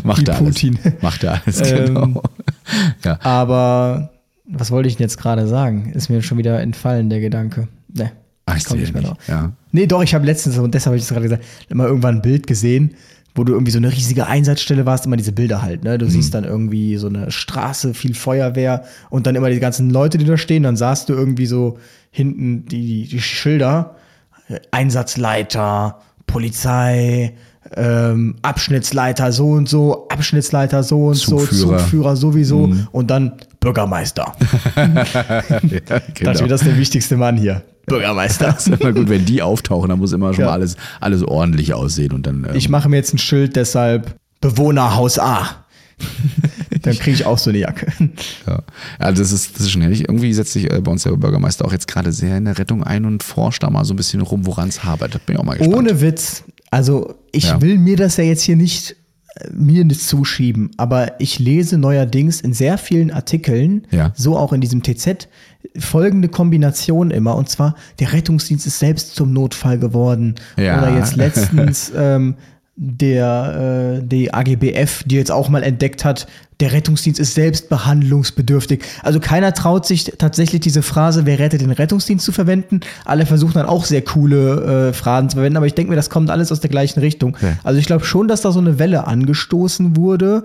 Macht er alles. Putin. Macht er alles, Ähm, genau. ja. Aber was wollte ich denn jetzt gerade sagen? Ist mir schon wieder entfallen, der Gedanke. Ne, Ach, ich komme ich nicht mehr drauf. ja. Nee, doch, ich habe letztens, und deshalb habe ich es gerade gesagt, immer irgendwann ein Bild gesehen, wo du irgendwie so eine riesige Einsatzstelle warst, immer diese Bilder halt, ne? Du Mhm. siehst dann irgendwie so eine Straße, viel Feuerwehr und dann immer die ganzen Leute, die da stehen, dann sahst du irgendwie so hinten die, die Schilder, äh, Einsatzleiter, Polizei, ähm, Abschnittsleiter so und so, Abschnittsleiter so und so, Zugführer. Zugführer sowieso Mhm. und dann Bürgermeister. ja, genau. das ist der wichtigste Mann hier. Bürgermeister. Das ist immer gut, wenn die auftauchen, dann muss immer schon Ja. mal alles, alles ordentlich aussehen und dann. ähm, Ich mache mir jetzt ein Schild, deshalb Bewohnerhaus A. Dann kriege ich auch so eine Jacke. Ja, ja das, ist, das ist schon herrlich. Irgendwie setzt sich äh, bei uns der Bürgermeister auch jetzt gerade sehr in der Rettung ein und forscht da mal so ein bisschen rum, woran es hapert. Bin ich auch mal gespannt. Ohne Witz. Also ich Ja. will mir das ja jetzt hier nicht mir nicht zuschieben, aber ich lese neuerdings in sehr vielen Artikeln, Ja. so auch in diesem TZ, folgende Kombination immer. Und zwar, der Rettungsdienst ist selbst zum Notfall geworden. Ja. Oder jetzt letztens ähm, der äh, die AGBF, die jetzt auch mal entdeckt hat, der Rettungsdienst ist selbst behandlungsbedürftig. Also keiner traut sich tatsächlich diese Phrase, wer rettet den Rettungsdienst zu verwenden. Alle versuchen dann auch sehr coole äh, Phrasen zu verwenden, aber ich denke mir, das kommt alles aus der gleichen Richtung. Ja. Also ich glaube schon, dass da so eine Welle angestoßen wurde.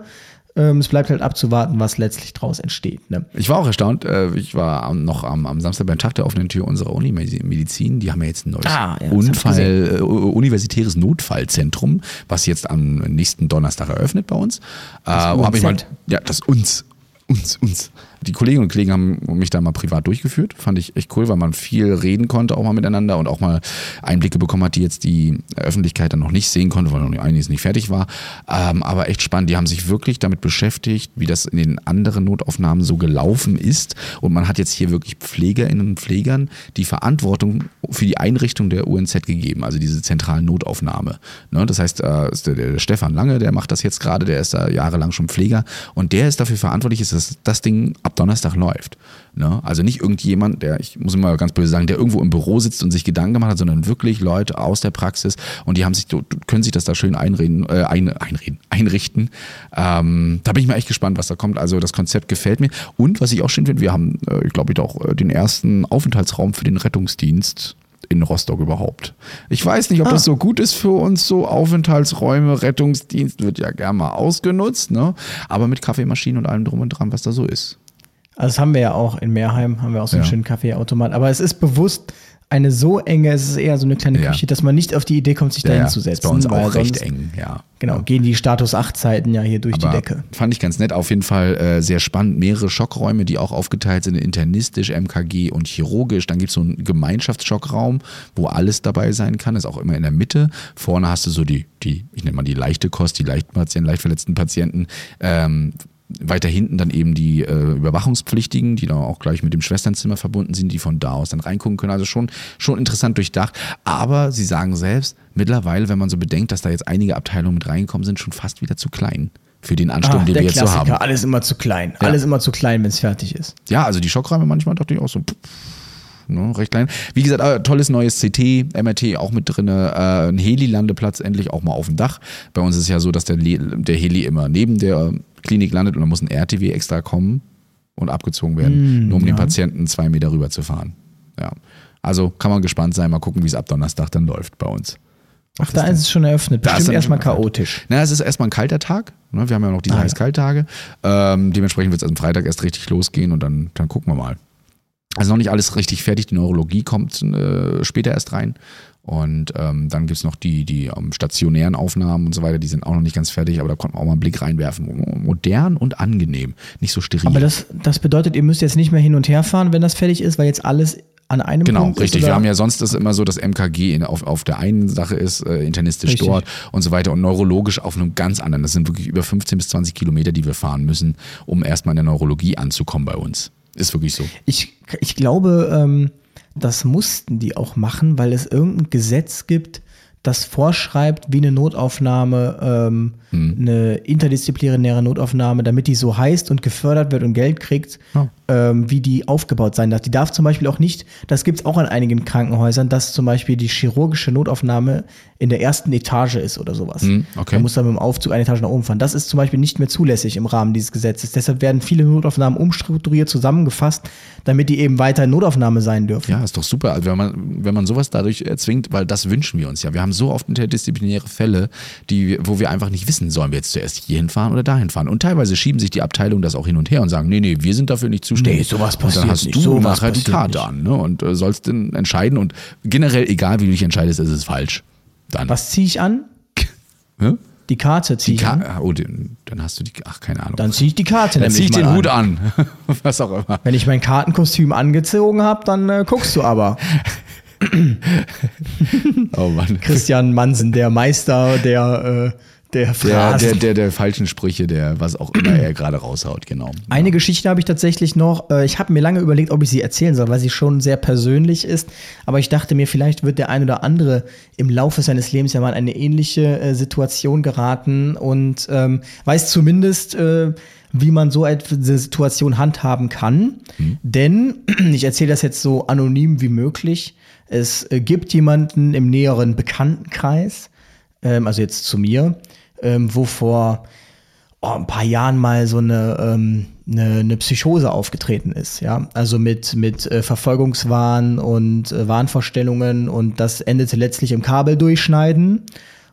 Ähm, es bleibt halt abzuwarten, was letztlich draus entsteht. Ne? Ich war auch erstaunt. äh, Ich war noch am, am Samstag beim Tag der offenen Tür unserer Unimedizin. Die haben ja jetzt ein neues Ah, ja, das Unfall, äh, universitäres Notfallzentrum, was jetzt am nächsten Donnerstag eröffnet bei uns. Äh, hab ich mal, ja, das uns. Uns, uns. Die Kolleginnen und Kollegen haben mich da mal privat durchgeführt. Fand ich echt cool, weil man viel reden konnte, auch mal miteinander und auch mal Einblicke bekommen hat, die jetzt die Öffentlichkeit dann noch nicht sehen konnte, weil noch einiges nicht fertig war. Ähm, aber echt spannend. Die haben sich wirklich damit beschäftigt, wie das in den anderen Notaufnahmen so gelaufen ist. Und man hat jetzt hier wirklich Pflegerinnen und Pflegern die Verantwortung für die Einrichtung der UNZ gegeben, also diese zentralen Notaufnahme. Ne? Das heißt, äh, der, der Stefan Lange, der macht das jetzt gerade, der ist da jahrelang schon Pfleger und der ist dafür verantwortlich, ist, dass das Ding ab Donnerstag läuft. Ne? Also nicht irgendjemand, der, ich muss immer ganz böse sagen, der irgendwo im Büro sitzt und sich Gedanken gemacht hat, sondern wirklich Leute aus der Praxis und die haben sich, können sich das da schön einreden, äh, ein, einreden, einrichten. Ähm, da bin ich mal echt gespannt, was da kommt. Also das Konzept gefällt mir. Und was ich auch schön finde, wir haben, äh, ich glaube ich, auch äh, den ersten Aufenthaltsraum für den Rettungsdienst in Rostock überhaupt. Ich weiß nicht, ob das so gut ist für uns, so Aufenthaltsräume, Rettungsdienst wird ja gern mal ausgenutzt, ne? Aber mit Kaffeemaschinen und allem drum und dran, was da so ist. Also das haben wir ja auch in Meerheim, haben wir auch so einen Ja. schönen Kaffeeautomat. Aber es ist bewusst eine so enge, es ist eher so eine kleine Ja. Küche, dass man nicht auf die Idee kommt, sich da ist hinzusetzen. bei uns auch recht sonst- eng, ja. Genau, gehen die Status 8 Zeiten ja hier durch die Aber Decke. Fand ich ganz nett. Auf jeden Fall äh, sehr spannend. Mehrere Schockräume, die auch aufgeteilt sind in internistisch, MKG und chirurgisch. Dann gibt es so einen Gemeinschaftsschockraum, wo alles dabei sein kann. Ist auch immer in der Mitte. Vorne hast du so die, die ich nenne mal die leichte Kost, die Leichtpatienten, leicht verletzten Patienten. Ähm, weiter hinten dann eben die äh, Überwachungspflichtigen, die dann auch gleich mit dem Schwesternzimmer verbunden sind, die von da aus dann reingucken können. Also schon, schon interessant durchdacht. Aber sie sagen selbst, mittlerweile, wenn man so bedenkt, dass da jetzt einige Abteilungen mit reinkommen, sind schon fast wieder zu klein für den Ansturm, Ah, den wir jetzt so Klassiker, haben. alles immer zu klein. Alles immer zu klein, wenn es fertig ist. Ja, also die Schockräume manchmal dachte ich auch so, pff, ne, recht klein. Wie gesagt, äh, tolles neues CT, MRT auch mit drin, äh, ein Heli-Landeplatz endlich auch mal auf dem Dach. Bei uns ist es ja so, dass der, der Heli immer neben der Klinik landet und dann muss ein RTW extra kommen und abgezogen werden, mm, nur um ja. den Patienten zwei Meter rüber zu fahren. Ja. Also kann man gespannt sein, mal gucken, wie es ab Donnerstag dann läuft bei uns. Ach, da ist es schon eröffnet. Bestimmt erstmal chaotisch. Na, es ist erstmal ein kalter Tag. Ne? Wir haben ja noch diese ah, Heiß-Kalt-Tage. Ähm, dementsprechend wird es am Freitag erst richtig losgehen und dann, dann gucken wir mal. Also noch nicht alles richtig fertig. Die Neurologie kommt äh, später erst rein. Und ähm, dann gibt es noch die, die um, ähm, stationären Aufnahmen und so weiter, die sind auch noch nicht ganz fertig, aber da konnte man auch mal einen Blick reinwerfen. Modern und angenehm, nicht so steril. Aber das, das bedeutet, ihr müsst jetzt nicht mehr hin und her fahren, wenn das fertig ist, weil jetzt alles an einem genau, Punkt richtig. Ist, wir haben ja sonst das immer so, dass MKG in, auf, auf der einen Sache ist, äh, internistisch richtig. dort und so weiter und neurologisch auf einem ganz anderen. Das sind wirklich über 15 bis 20 Kilometer, die wir fahren müssen, um erstmal in der Neurologie anzukommen bei uns. Ist wirklich so. Ich, ich glaube, ähm, das mussten die auch machen, weil es irgendein Gesetz gibt, das vorschreibt, wie eine Notaufnahme, ähm, hm. eine interdisziplinäre Notaufnahme, damit die so heißt und gefördert wird und Geld kriegt, oh. Ähm, wie die aufgebaut sein darf. Die darf zum Beispiel auch nicht, das gibt es auch an einigen Krankenhäusern, dass zum Beispiel die chirurgische Notaufnahme in der ersten Etage ist oder sowas. Hm, okay. Man muss dann mit dem Aufzug eine Etage nach oben fahren. Das ist zum Beispiel nicht mehr zulässig im Rahmen dieses Gesetzes. Deshalb werden viele Notaufnahmen umstrukturiert, zusammengefasst, damit die eben weiter in Notaufnahme sein dürfen. Ja, ist doch super. Also wenn man, wenn man sowas dadurch erzwingt, weil das wünschen wir uns ja. Wir haben so oft interdisziplinäre Fälle, die, wo wir einfach nicht wissen, sollen wir jetzt zuerst hier hinfahren oder dahin fahren. Und teilweise schieben sich die Abteilungen das auch hin und her und sagen, nee, nee, wir sind dafür nicht zuständig. Nee, sowas passiert Und dann hast nicht. du sowas nachher die Karte an ne? und äh, sollst dann entscheiden. Und generell, egal wie du dich entscheidest, ist es falsch. Dann. Was ziehe ich an? Hm? Die Karte ziehe ich an. Oh, den, dann hast du die, ach, keine Ahnung. Dann ziehe ich die Karte Dann ziehe ich den an. Hut an. Was auch immer. Wenn ich mein Kartenkostüm angezogen habe, dann äh, guckst du aber. oh Mann. Christian Mansen, der Meister der, äh, der Phrasen. Der, der, der, der, falschen Sprüche, der was auch immer er gerade raushaut, genau. Eine ja. Geschichte habe ich tatsächlich noch. Äh, ich habe mir lange überlegt, ob ich sie erzählen soll, weil sie schon sehr persönlich ist. Aber ich dachte mir, vielleicht wird der ein oder andere im Laufe seines Lebens ja mal in eine ähnliche äh, Situation geraten und ähm, weiß zumindest, äh, wie man so eine Situation handhaben kann. Hm. Denn, ich erzähle das jetzt so anonym wie möglich, es äh, gibt jemanden im näheren Bekanntenkreis, ähm, also jetzt zu mir, ähm, wo vor oh, ein paar Jahren mal so eine, ähm, eine, eine, Psychose aufgetreten ist, ja. Also mit, mit äh, Verfolgungswahn und äh, Wahnvorstellungen und das endete letztlich im Kabeldurchschneiden.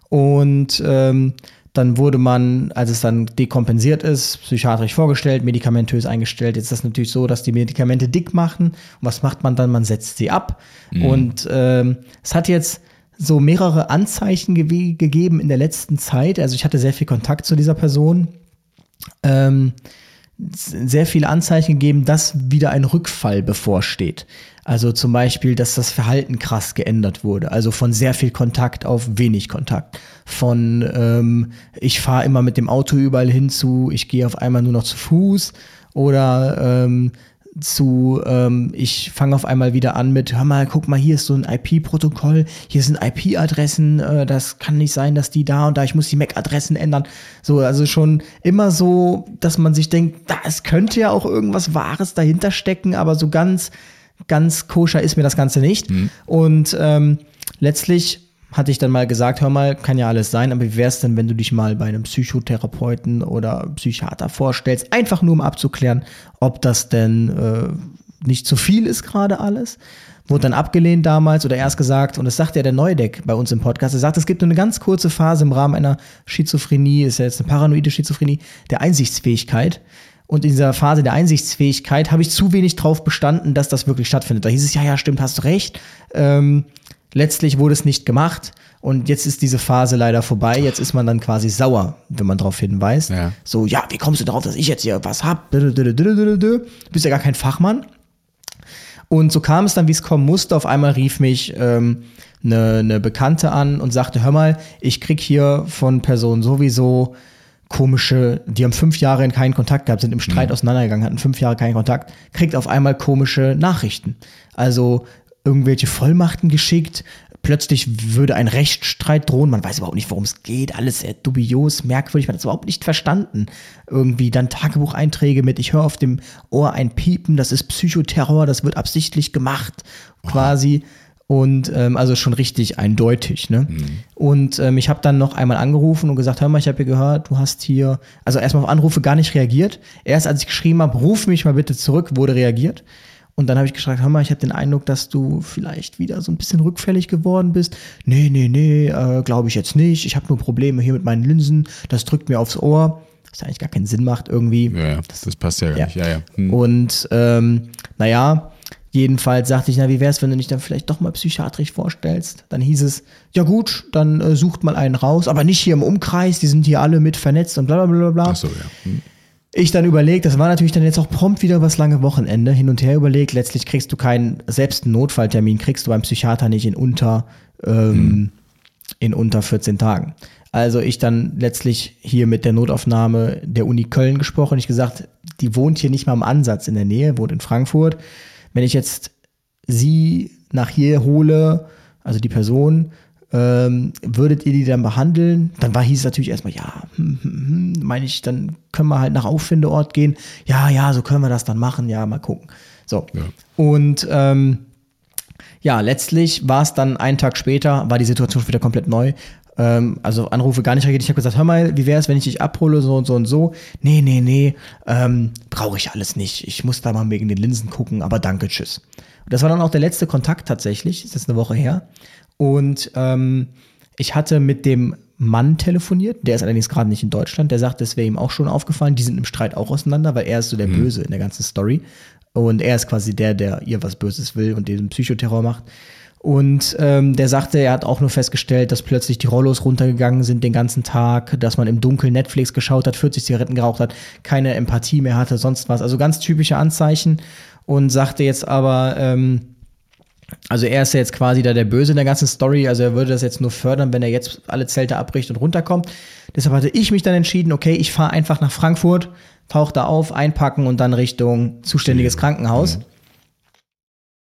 Und ähm, dann wurde man, als es dann dekompensiert ist, psychiatrisch vorgestellt, medikamentös eingestellt. Jetzt ist das natürlich so, dass die Medikamente dick machen. Und was macht man dann? Man setzt sie ab. Mhm. Und ähm, es hat jetzt so mehrere Anzeichen ge gegeben in der letzten Zeit. Also ich hatte sehr viel Kontakt zu dieser Person. Ähm, sehr viele Anzeichen gegeben, dass wieder ein Rückfall bevorsteht. Also zum Beispiel, dass das Verhalten krass geändert wurde. Also von sehr viel Kontakt auf wenig Kontakt. Von ähm, ich fahre immer mit dem Auto überall hinzu, ich gehe auf einmal nur noch zu Fuß. Oder ähm, zu, ähm, ich fange auf einmal wieder an mit, hör mal, guck mal, hier ist so ein IP-Protokoll, hier sind IP-Adressen, äh, das kann nicht sein, dass die da und da, ich muss die MAC-Adressen ändern. So, also schon immer so, dass man sich denkt, da, es könnte ja auch irgendwas Wahres dahinter stecken, aber so ganz ganz koscher ist mir das Ganze nicht. Mhm. Und ähm, letztlich hatte ich dann mal gesagt, hör mal, kann ja alles sein, aber wie wäre es denn, wenn du dich mal bei einem Psychotherapeuten oder Psychiater vorstellst, einfach nur um abzuklären, ob das denn äh, nicht zu viel ist gerade alles. Wurde dann abgelehnt damals oder erst gesagt, und das sagt ja der Neudeck bei uns im Podcast, er sagt, es gibt nur eine ganz kurze Phase im Rahmen einer Schizophrenie, ist ja jetzt eine paranoide Schizophrenie, der Einsichtsfähigkeit. Und in dieser Phase der Einsichtsfähigkeit habe ich zu wenig drauf bestanden, dass das wirklich stattfindet. Da hieß es, ja, ja, stimmt, hast recht. Ähm, letztlich wurde es nicht gemacht. Und jetzt ist diese Phase leider vorbei. Jetzt ist man dann quasi sauer, wenn man darauf hinweist. Ja. So, ja, wie kommst du darauf, dass ich jetzt hier was hab? Du bist ja gar kein Fachmann. Und so kam es dann, wie es kommen musste. Auf einmal rief mich ähm, eine, eine Bekannte an und sagte, hör mal, ich krieg hier von Person sowieso komische, die haben fünf Jahre keinen Kontakt gehabt, sind im Streit mhm. auseinandergegangen, hatten fünf Jahre keinen Kontakt, kriegt auf einmal komische Nachrichten. Also irgendwelche Vollmachten geschickt, Plötzlich würde ein Rechtsstreit drohen. Man weiß überhaupt nicht, worum es geht. Alles sehr dubios, merkwürdig. Man hat es überhaupt nicht verstanden. Irgendwie dann Tagebucheinträge mit, ich höre auf dem Ohr ein Piepen. Das ist Psychoterror. Das wird absichtlich gemacht. Quasi. Und ähm, also schon richtig eindeutig. Ne? Mhm. Und ähm, ich habe dann noch einmal angerufen und gesagt, hör mal, ich habe hier gehört, du hast hier, also erstmal auf Anrufe gar nicht reagiert. Erst als ich geschrieben habe, ruf mich mal bitte zurück, wurde reagiert. Und dann habe ich gefragt, hör mal, ich habe den Eindruck, dass du vielleicht wieder so ein bisschen rückfällig geworden bist. Nee, nee, nee, äh, glaube ich jetzt nicht. Ich habe nur Probleme hier mit meinen Linsen. Das drückt mir aufs Ohr. Was eigentlich gar keinen Sinn macht irgendwie. Ja, ja das, das, passt ja gar ja. nicht. Ja, ja. Hm. Und ähm, naja, Jedenfalls sagte ich, na, wie wär's, wenn du dich dann vielleicht doch mal psychiatrisch vorstellst? Dann hieß es, ja gut, dann äh, sucht mal einen raus, aber nicht hier im Umkreis, die sind hier alle mit vernetzt und bla bla bla bla. Ach so, ja. Hm. Ich dann überlegt, das war natürlich dann jetzt auch prompt wieder übers lange Wochenende, hin und her überlegt, letztlich kriegst du keinen, selbst einen Notfalltermin kriegst du beim Psychiater nicht in unter, ähm, hm. in unter 14 Tagen. Also ich dann letztlich hier mit der Notaufnahme der Uni Köln gesprochen. Ich gesagt, die wohnt hier nicht mal im Ansatz in der Nähe, wohnt in Frankfurt wenn ich jetzt sie nach hier hole, also die Person, ähm, würdet ihr die dann behandeln? Dann war hieß es natürlich erstmal, ja, hm, hm, hm, meine ich, dann können wir halt nach Auffindeort gehen. Ja, ja, so können wir das dann machen, ja, mal gucken. So. Ja. Und ähm, ja, letztlich war es dann einen Tag später, war die Situation wieder komplett neu. Ähm, also Anrufe gar nicht reagiert. Ich habe gesagt, hör mal, wie wäre es, wenn ich dich abhole, so und so und so. Nee, nee, nee, ähm, brauche ich alles nicht. Ich muss da mal wegen den Linsen gucken, aber danke, tschüss. Und das war dann auch der letzte Kontakt tatsächlich, ist jetzt eine Woche her. Und ähm, ich hatte mit dem Mann telefoniert, der ist allerdings gerade nicht in Deutschland, der sagt, das wäre ihm auch schon aufgefallen, die sind im Streit auch auseinander, weil er ist so der mhm. Böse in der ganzen Story. Und er ist quasi der, der ihr was Böses will und diesen Psychoterror macht. Und ähm, der sagte, er hat auch nur festgestellt, dass plötzlich die Rollos runtergegangen sind den ganzen Tag, dass man im Dunkeln Netflix geschaut hat, 40 Zigaretten geraucht hat, keine Empathie mehr hatte, sonst was. Also ganz typische Anzeichen. Und sagte jetzt aber, ähm, also er ist ja jetzt quasi da der Böse in der ganzen Story, also er würde das jetzt nur fördern, wenn er jetzt alle Zelte abbricht und runterkommt. Deshalb hatte ich mich dann entschieden, okay, ich fahre einfach nach Frankfurt, tauche da auf, einpacken und dann Richtung zuständiges Krankenhaus. Mhm.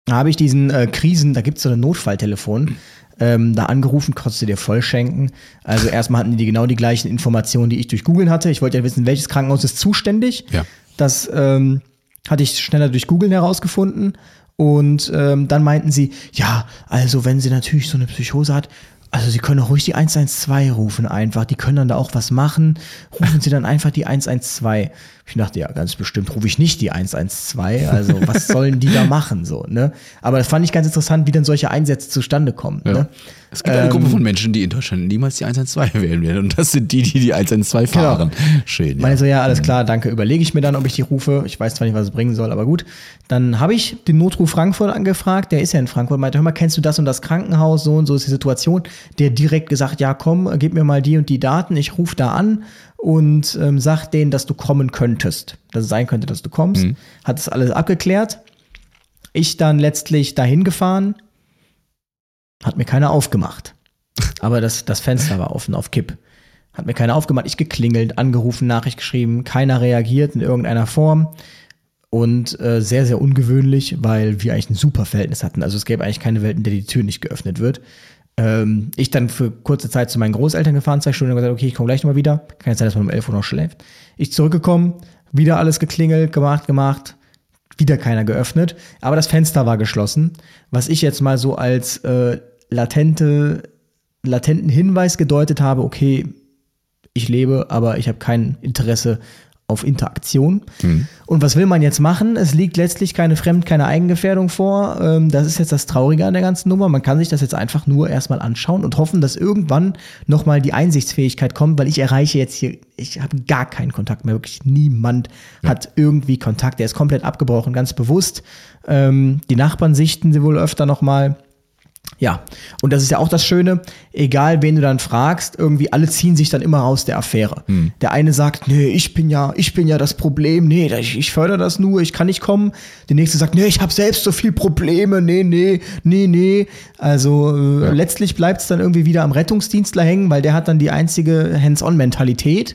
Da habe ich diesen äh, Krisen, da gibt es so ein Notfalltelefon, ähm, da angerufen, konntest du dir voll schenken. Also erstmal hatten die genau die gleichen Informationen, die ich durch Googeln hatte. Ich wollte ja wissen, welches Krankenhaus ist zuständig. Ja. Das ähm, hatte ich schneller durch Googeln herausgefunden. Und ähm, dann meinten sie, ja, also wenn sie natürlich so eine Psychose hat, also Sie können ruhig die 112 rufen einfach. Die können dann da auch was machen. Rufen Sie dann einfach die 112. Ich dachte, ja, ganz bestimmt rufe ich nicht die 112. Also was sollen die da machen so, ne? Aber das fand ich ganz interessant, wie dann solche Einsätze zustande kommen. Ja. Ne? Es gibt eine Gruppe von ähm, Menschen, die in Deutschland niemals die 112 wählen werden. Und das sind die, die die 112 genau. fahren. Genau. Schön. Ja. Meine so, ja, alles mhm. klar, danke. Überlege ich mir dann, ob ich die rufe. Ich weiß zwar nicht, was es bringen soll, aber gut. Dann habe ich den Notruf Frankfurt angefragt. Der ist ja in Frankfurt. Meinte, hör mal, kennst du das und das Krankenhaus? So und so ist die Situation. Der direkt gesagt, ja, komm, gib mir mal die und die Daten. Ich rufe da an und ähm, sag denen, dass du kommen könntest. Dass es sein könnte, dass du kommst. Mhm. Hat das alles abgeklärt. Ich dann letztlich dahin gefahren hat mir keiner aufgemacht. Aber das, das Fenster war offen auf Kipp. Hat mir keiner aufgemacht. Ich geklingelt, angerufen, Nachricht geschrieben. Keiner reagiert in irgendeiner Form. Und äh, sehr, sehr ungewöhnlich, weil wir eigentlich ein super Verhältnis hatten. Also es gäbe eigentlich keine Welt, in der die Tür nicht geöffnet wird. Ähm, ich dann für kurze Zeit zu meinen Großeltern gefahren, zwei Stunden, und gesagt, okay, ich komme gleich nochmal wieder. Keine Zeit, dass man um 11 Uhr noch schläft. Ich zurückgekommen, wieder alles geklingelt, gemacht, gemacht wieder keiner geöffnet, aber das Fenster war geschlossen, was ich jetzt mal so als äh, latente, latenten Hinweis gedeutet habe, okay, ich lebe, aber ich habe kein Interesse auf Interaktion. Mhm. Und was will man jetzt machen? Es liegt letztlich keine Fremd-, keine Eigengefährdung vor. Ähm, das ist jetzt das Traurige an der ganzen Nummer. Man kann sich das jetzt einfach nur erstmal anschauen und hoffen, dass irgendwann nochmal die Einsichtsfähigkeit kommt, weil ich erreiche jetzt hier, ich habe gar keinen Kontakt mehr. Wirklich niemand ja. hat irgendwie Kontakt. Der ist komplett abgebrochen, ganz bewusst. Ähm, die Nachbarn sichten sie wohl öfter nochmal. Ja, und das ist ja auch das Schöne, egal wen du dann fragst, irgendwie alle ziehen sich dann immer raus der Affäre. Hm. Der eine sagt, nee, ich bin ja, ich bin ja das Problem, nee, ich, ich fördere das nur, ich kann nicht kommen. Der nächste sagt, nee, ich habe selbst so viel Probleme, nee, nee, nee, nee. Also äh, ja. letztlich bleibt es dann irgendwie wieder am Rettungsdienstler hängen, weil der hat dann die einzige Hands-on-Mentalität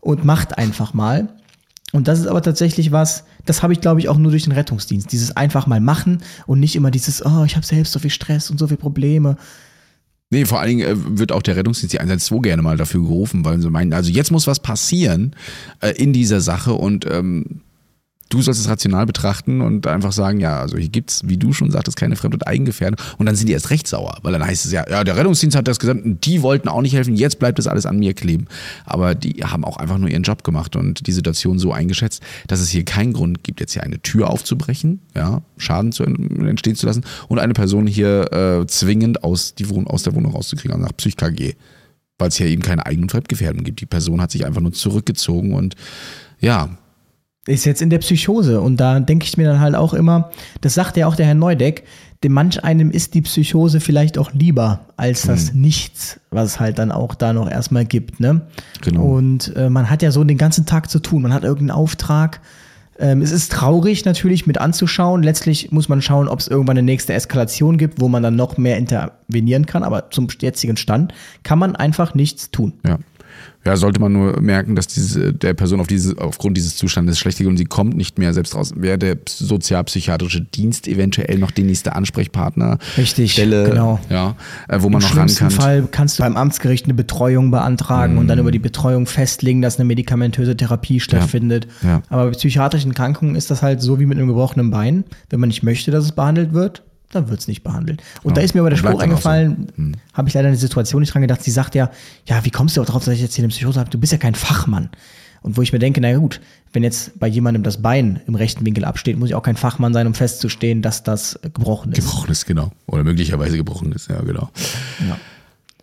und macht einfach mal. Und das ist aber tatsächlich was, das habe ich, glaube ich, auch nur durch den Rettungsdienst. Dieses einfach mal machen und nicht immer dieses, oh, ich habe selbst so viel Stress und so viele Probleme. Nee, vor allen Dingen äh, wird auch der Rettungsdienst die 112 gerne mal dafür gerufen, weil sie meinen, also jetzt muss was passieren äh, in dieser Sache und ähm, du sollst es rational betrachten und einfach sagen, ja, also hier gibt's, wie du schon sagtest, keine Fremd- und Eigengefährdung. Und dann sind die erst recht sauer, weil dann heißt es ja, ja, der Rettungsdienst hat das gesagt die wollten auch nicht helfen, jetzt bleibt das alles an mir kleben. Aber die haben auch einfach nur ihren Job gemacht und die Situation so eingeschätzt, dass es hier keinen Grund gibt, jetzt hier eine Tür aufzubrechen, ja, Schaden zu entstehen zu lassen und eine Person hier äh, zwingend aus, die Wohn aus der Wohnung rauszukriegen, also nach Psych-KG. Weil es hier eben keine Eigen- und Fremdgefährdung gibt. Die Person hat sich einfach nur zurückgezogen und ja, ist jetzt in der Psychose. Und da denke ich mir dann halt auch immer, das sagt ja auch der Herr Neudeck, dem manch einem ist die Psychose vielleicht auch lieber als das mhm. Nichts, was es halt dann auch da noch erstmal gibt. Ne? Genau. Und äh, man hat ja so den ganzen Tag zu tun. Man hat irgendeinen Auftrag. Ähm, es ist traurig natürlich mit anzuschauen. Letztlich muss man schauen, ob es irgendwann eine nächste Eskalation gibt, wo man dann noch mehr intervenieren kann. Aber zum jetzigen Stand kann man einfach nichts tun. Ja ja, sollte man nur merken, dass diese, der Person auf dieses, aufgrund dieses Zustandes schlecht geht und sie kommt nicht mehr selbst raus, wäre der sozialpsychiatrische Dienst eventuell noch die nächste Ansprechpartner. Richtig, Stelle, genau. Ja, äh, wo man Im noch ran kann. Im Fall kannst du beim Amtsgericht eine Betreuung beantragen mm. und dann über die Betreuung festlegen, dass eine medikamentöse Therapie stattfindet. Ja, ja. Aber bei psychiatrischen Erkrankungen ist das halt so wie mit einem gebrochenen Bein. Wenn man nicht möchte, dass es behandelt wird, dann wird es nicht behandelt. Und ja, da ist mir aber der Spruch eingefallen, so. hm. habe ich leider eine Situation nicht dran gedacht. Sie sagt ja, ja, wie kommst du drauf, dass ich jetzt hier eine Psychose habe? Du bist ja kein Fachmann. Und wo ich mir denke, na gut, wenn jetzt bei jemandem das Bein im rechten Winkel absteht, muss ich auch kein Fachmann sein, um festzustehen, dass das gebrochen ist. Gebrochen ist, genau. Oder möglicherweise gebrochen ist, ja, genau. Ja.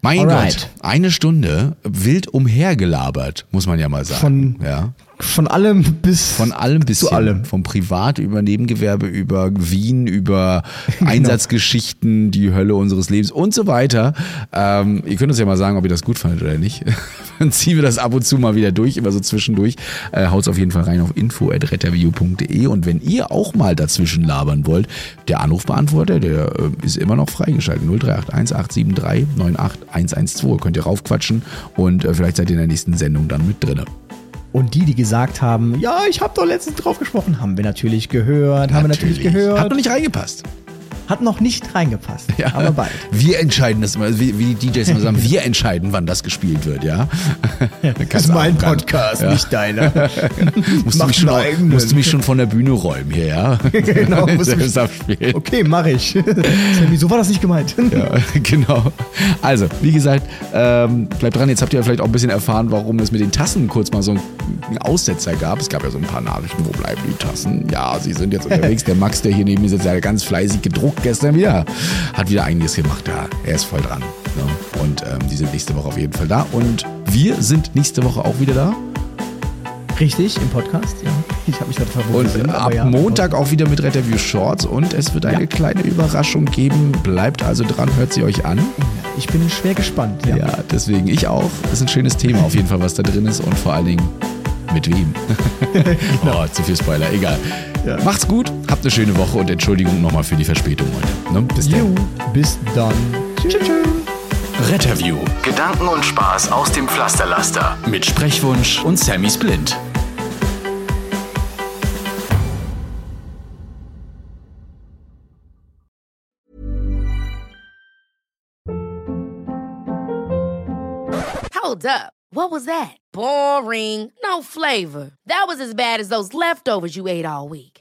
Mein Alright. Gott, eine Stunde wild umhergelabert, muss man ja mal sagen. Von, ja. Von allem bis von allem bis zu allem. Vom Privat über Nebengewerbe, über Wien, über genau. Einsatzgeschichten, die Hölle unseres Lebens und so weiter. Ähm, ihr könnt uns ja mal sagen, ob ihr das gut fandet oder nicht. Dann ziehen wir das ab und zu mal wieder durch, immer so zwischendurch. Äh, haut's auf jeden Fall rein auf info.retterview.de und wenn ihr auch mal dazwischen labern wollt, der Anrufbeantworter, der äh, ist immer noch freigeschaltet. 0381 873 98 112. Könnt ihr raufquatschen und äh, vielleicht seid ihr in der nächsten Sendung dann mit drin. Und die, die gesagt haben, ja, ich habe doch letztens drauf gesprochen, haben wir natürlich gehört, natürlich. haben wir natürlich gehört. Hat noch nicht reingepasst. Hat noch nicht reingepasst, ja. aber bald. Wir entscheiden das immer, wie, wie die DJs immer sagen, wir entscheiden, wann das gespielt wird, ja? das ist mein Podcast, ja. nicht deiner. musst, du mich schon, musst du mich schon von der Bühne räumen hier, ja? genau, musst du mich, abspielen. Okay, mach ich. so war das nicht gemeint. ja, genau. Also, wie gesagt, ähm, bleibt dran, jetzt habt ihr vielleicht auch ein bisschen erfahren, warum es mit den Tassen kurz mal so einen Aussetzer gab. Es gab ja so ein paar Nachrichten, wo bleiben die Tassen? Ja, sie sind jetzt unterwegs. Der Max, der hier neben mir sitzt, hat ganz fleißig gedruckt gestern wieder. Hat wieder einiges gemacht. Ja, er ist voll dran. Ne? Und ähm, die sind nächste Woche auf jeden Fall da. Und wir sind nächste Woche auch wieder da. Richtig, im Podcast, ja. Ich habe mich gerade verwundert. Und ab ja, Montag auch wieder mit Retterview Shorts und es wird eine ja. kleine Überraschung geben. Bleibt also dran, hört sie euch an. Ich bin schwer gespannt. Ja, ja deswegen ich auch. Das ist ein schönes Thema auf jeden Fall, was da drin ist und vor allen Dingen mit wem. genau. oh, zu viel Spoiler, egal. Ja. Macht's gut, habt eine schöne Woche und Entschuldigung nochmal für die Verspätung heute. Ne? Bis dann. Bis dann. Tschüss. Tschüss. Retterview. Gedanken und Spaß aus dem Pflasterlaster. Mit Sprechwunsch und Sammy Splint. Hold up. What was that? Boring. No flavor. That was as bad as those leftovers you ate all week.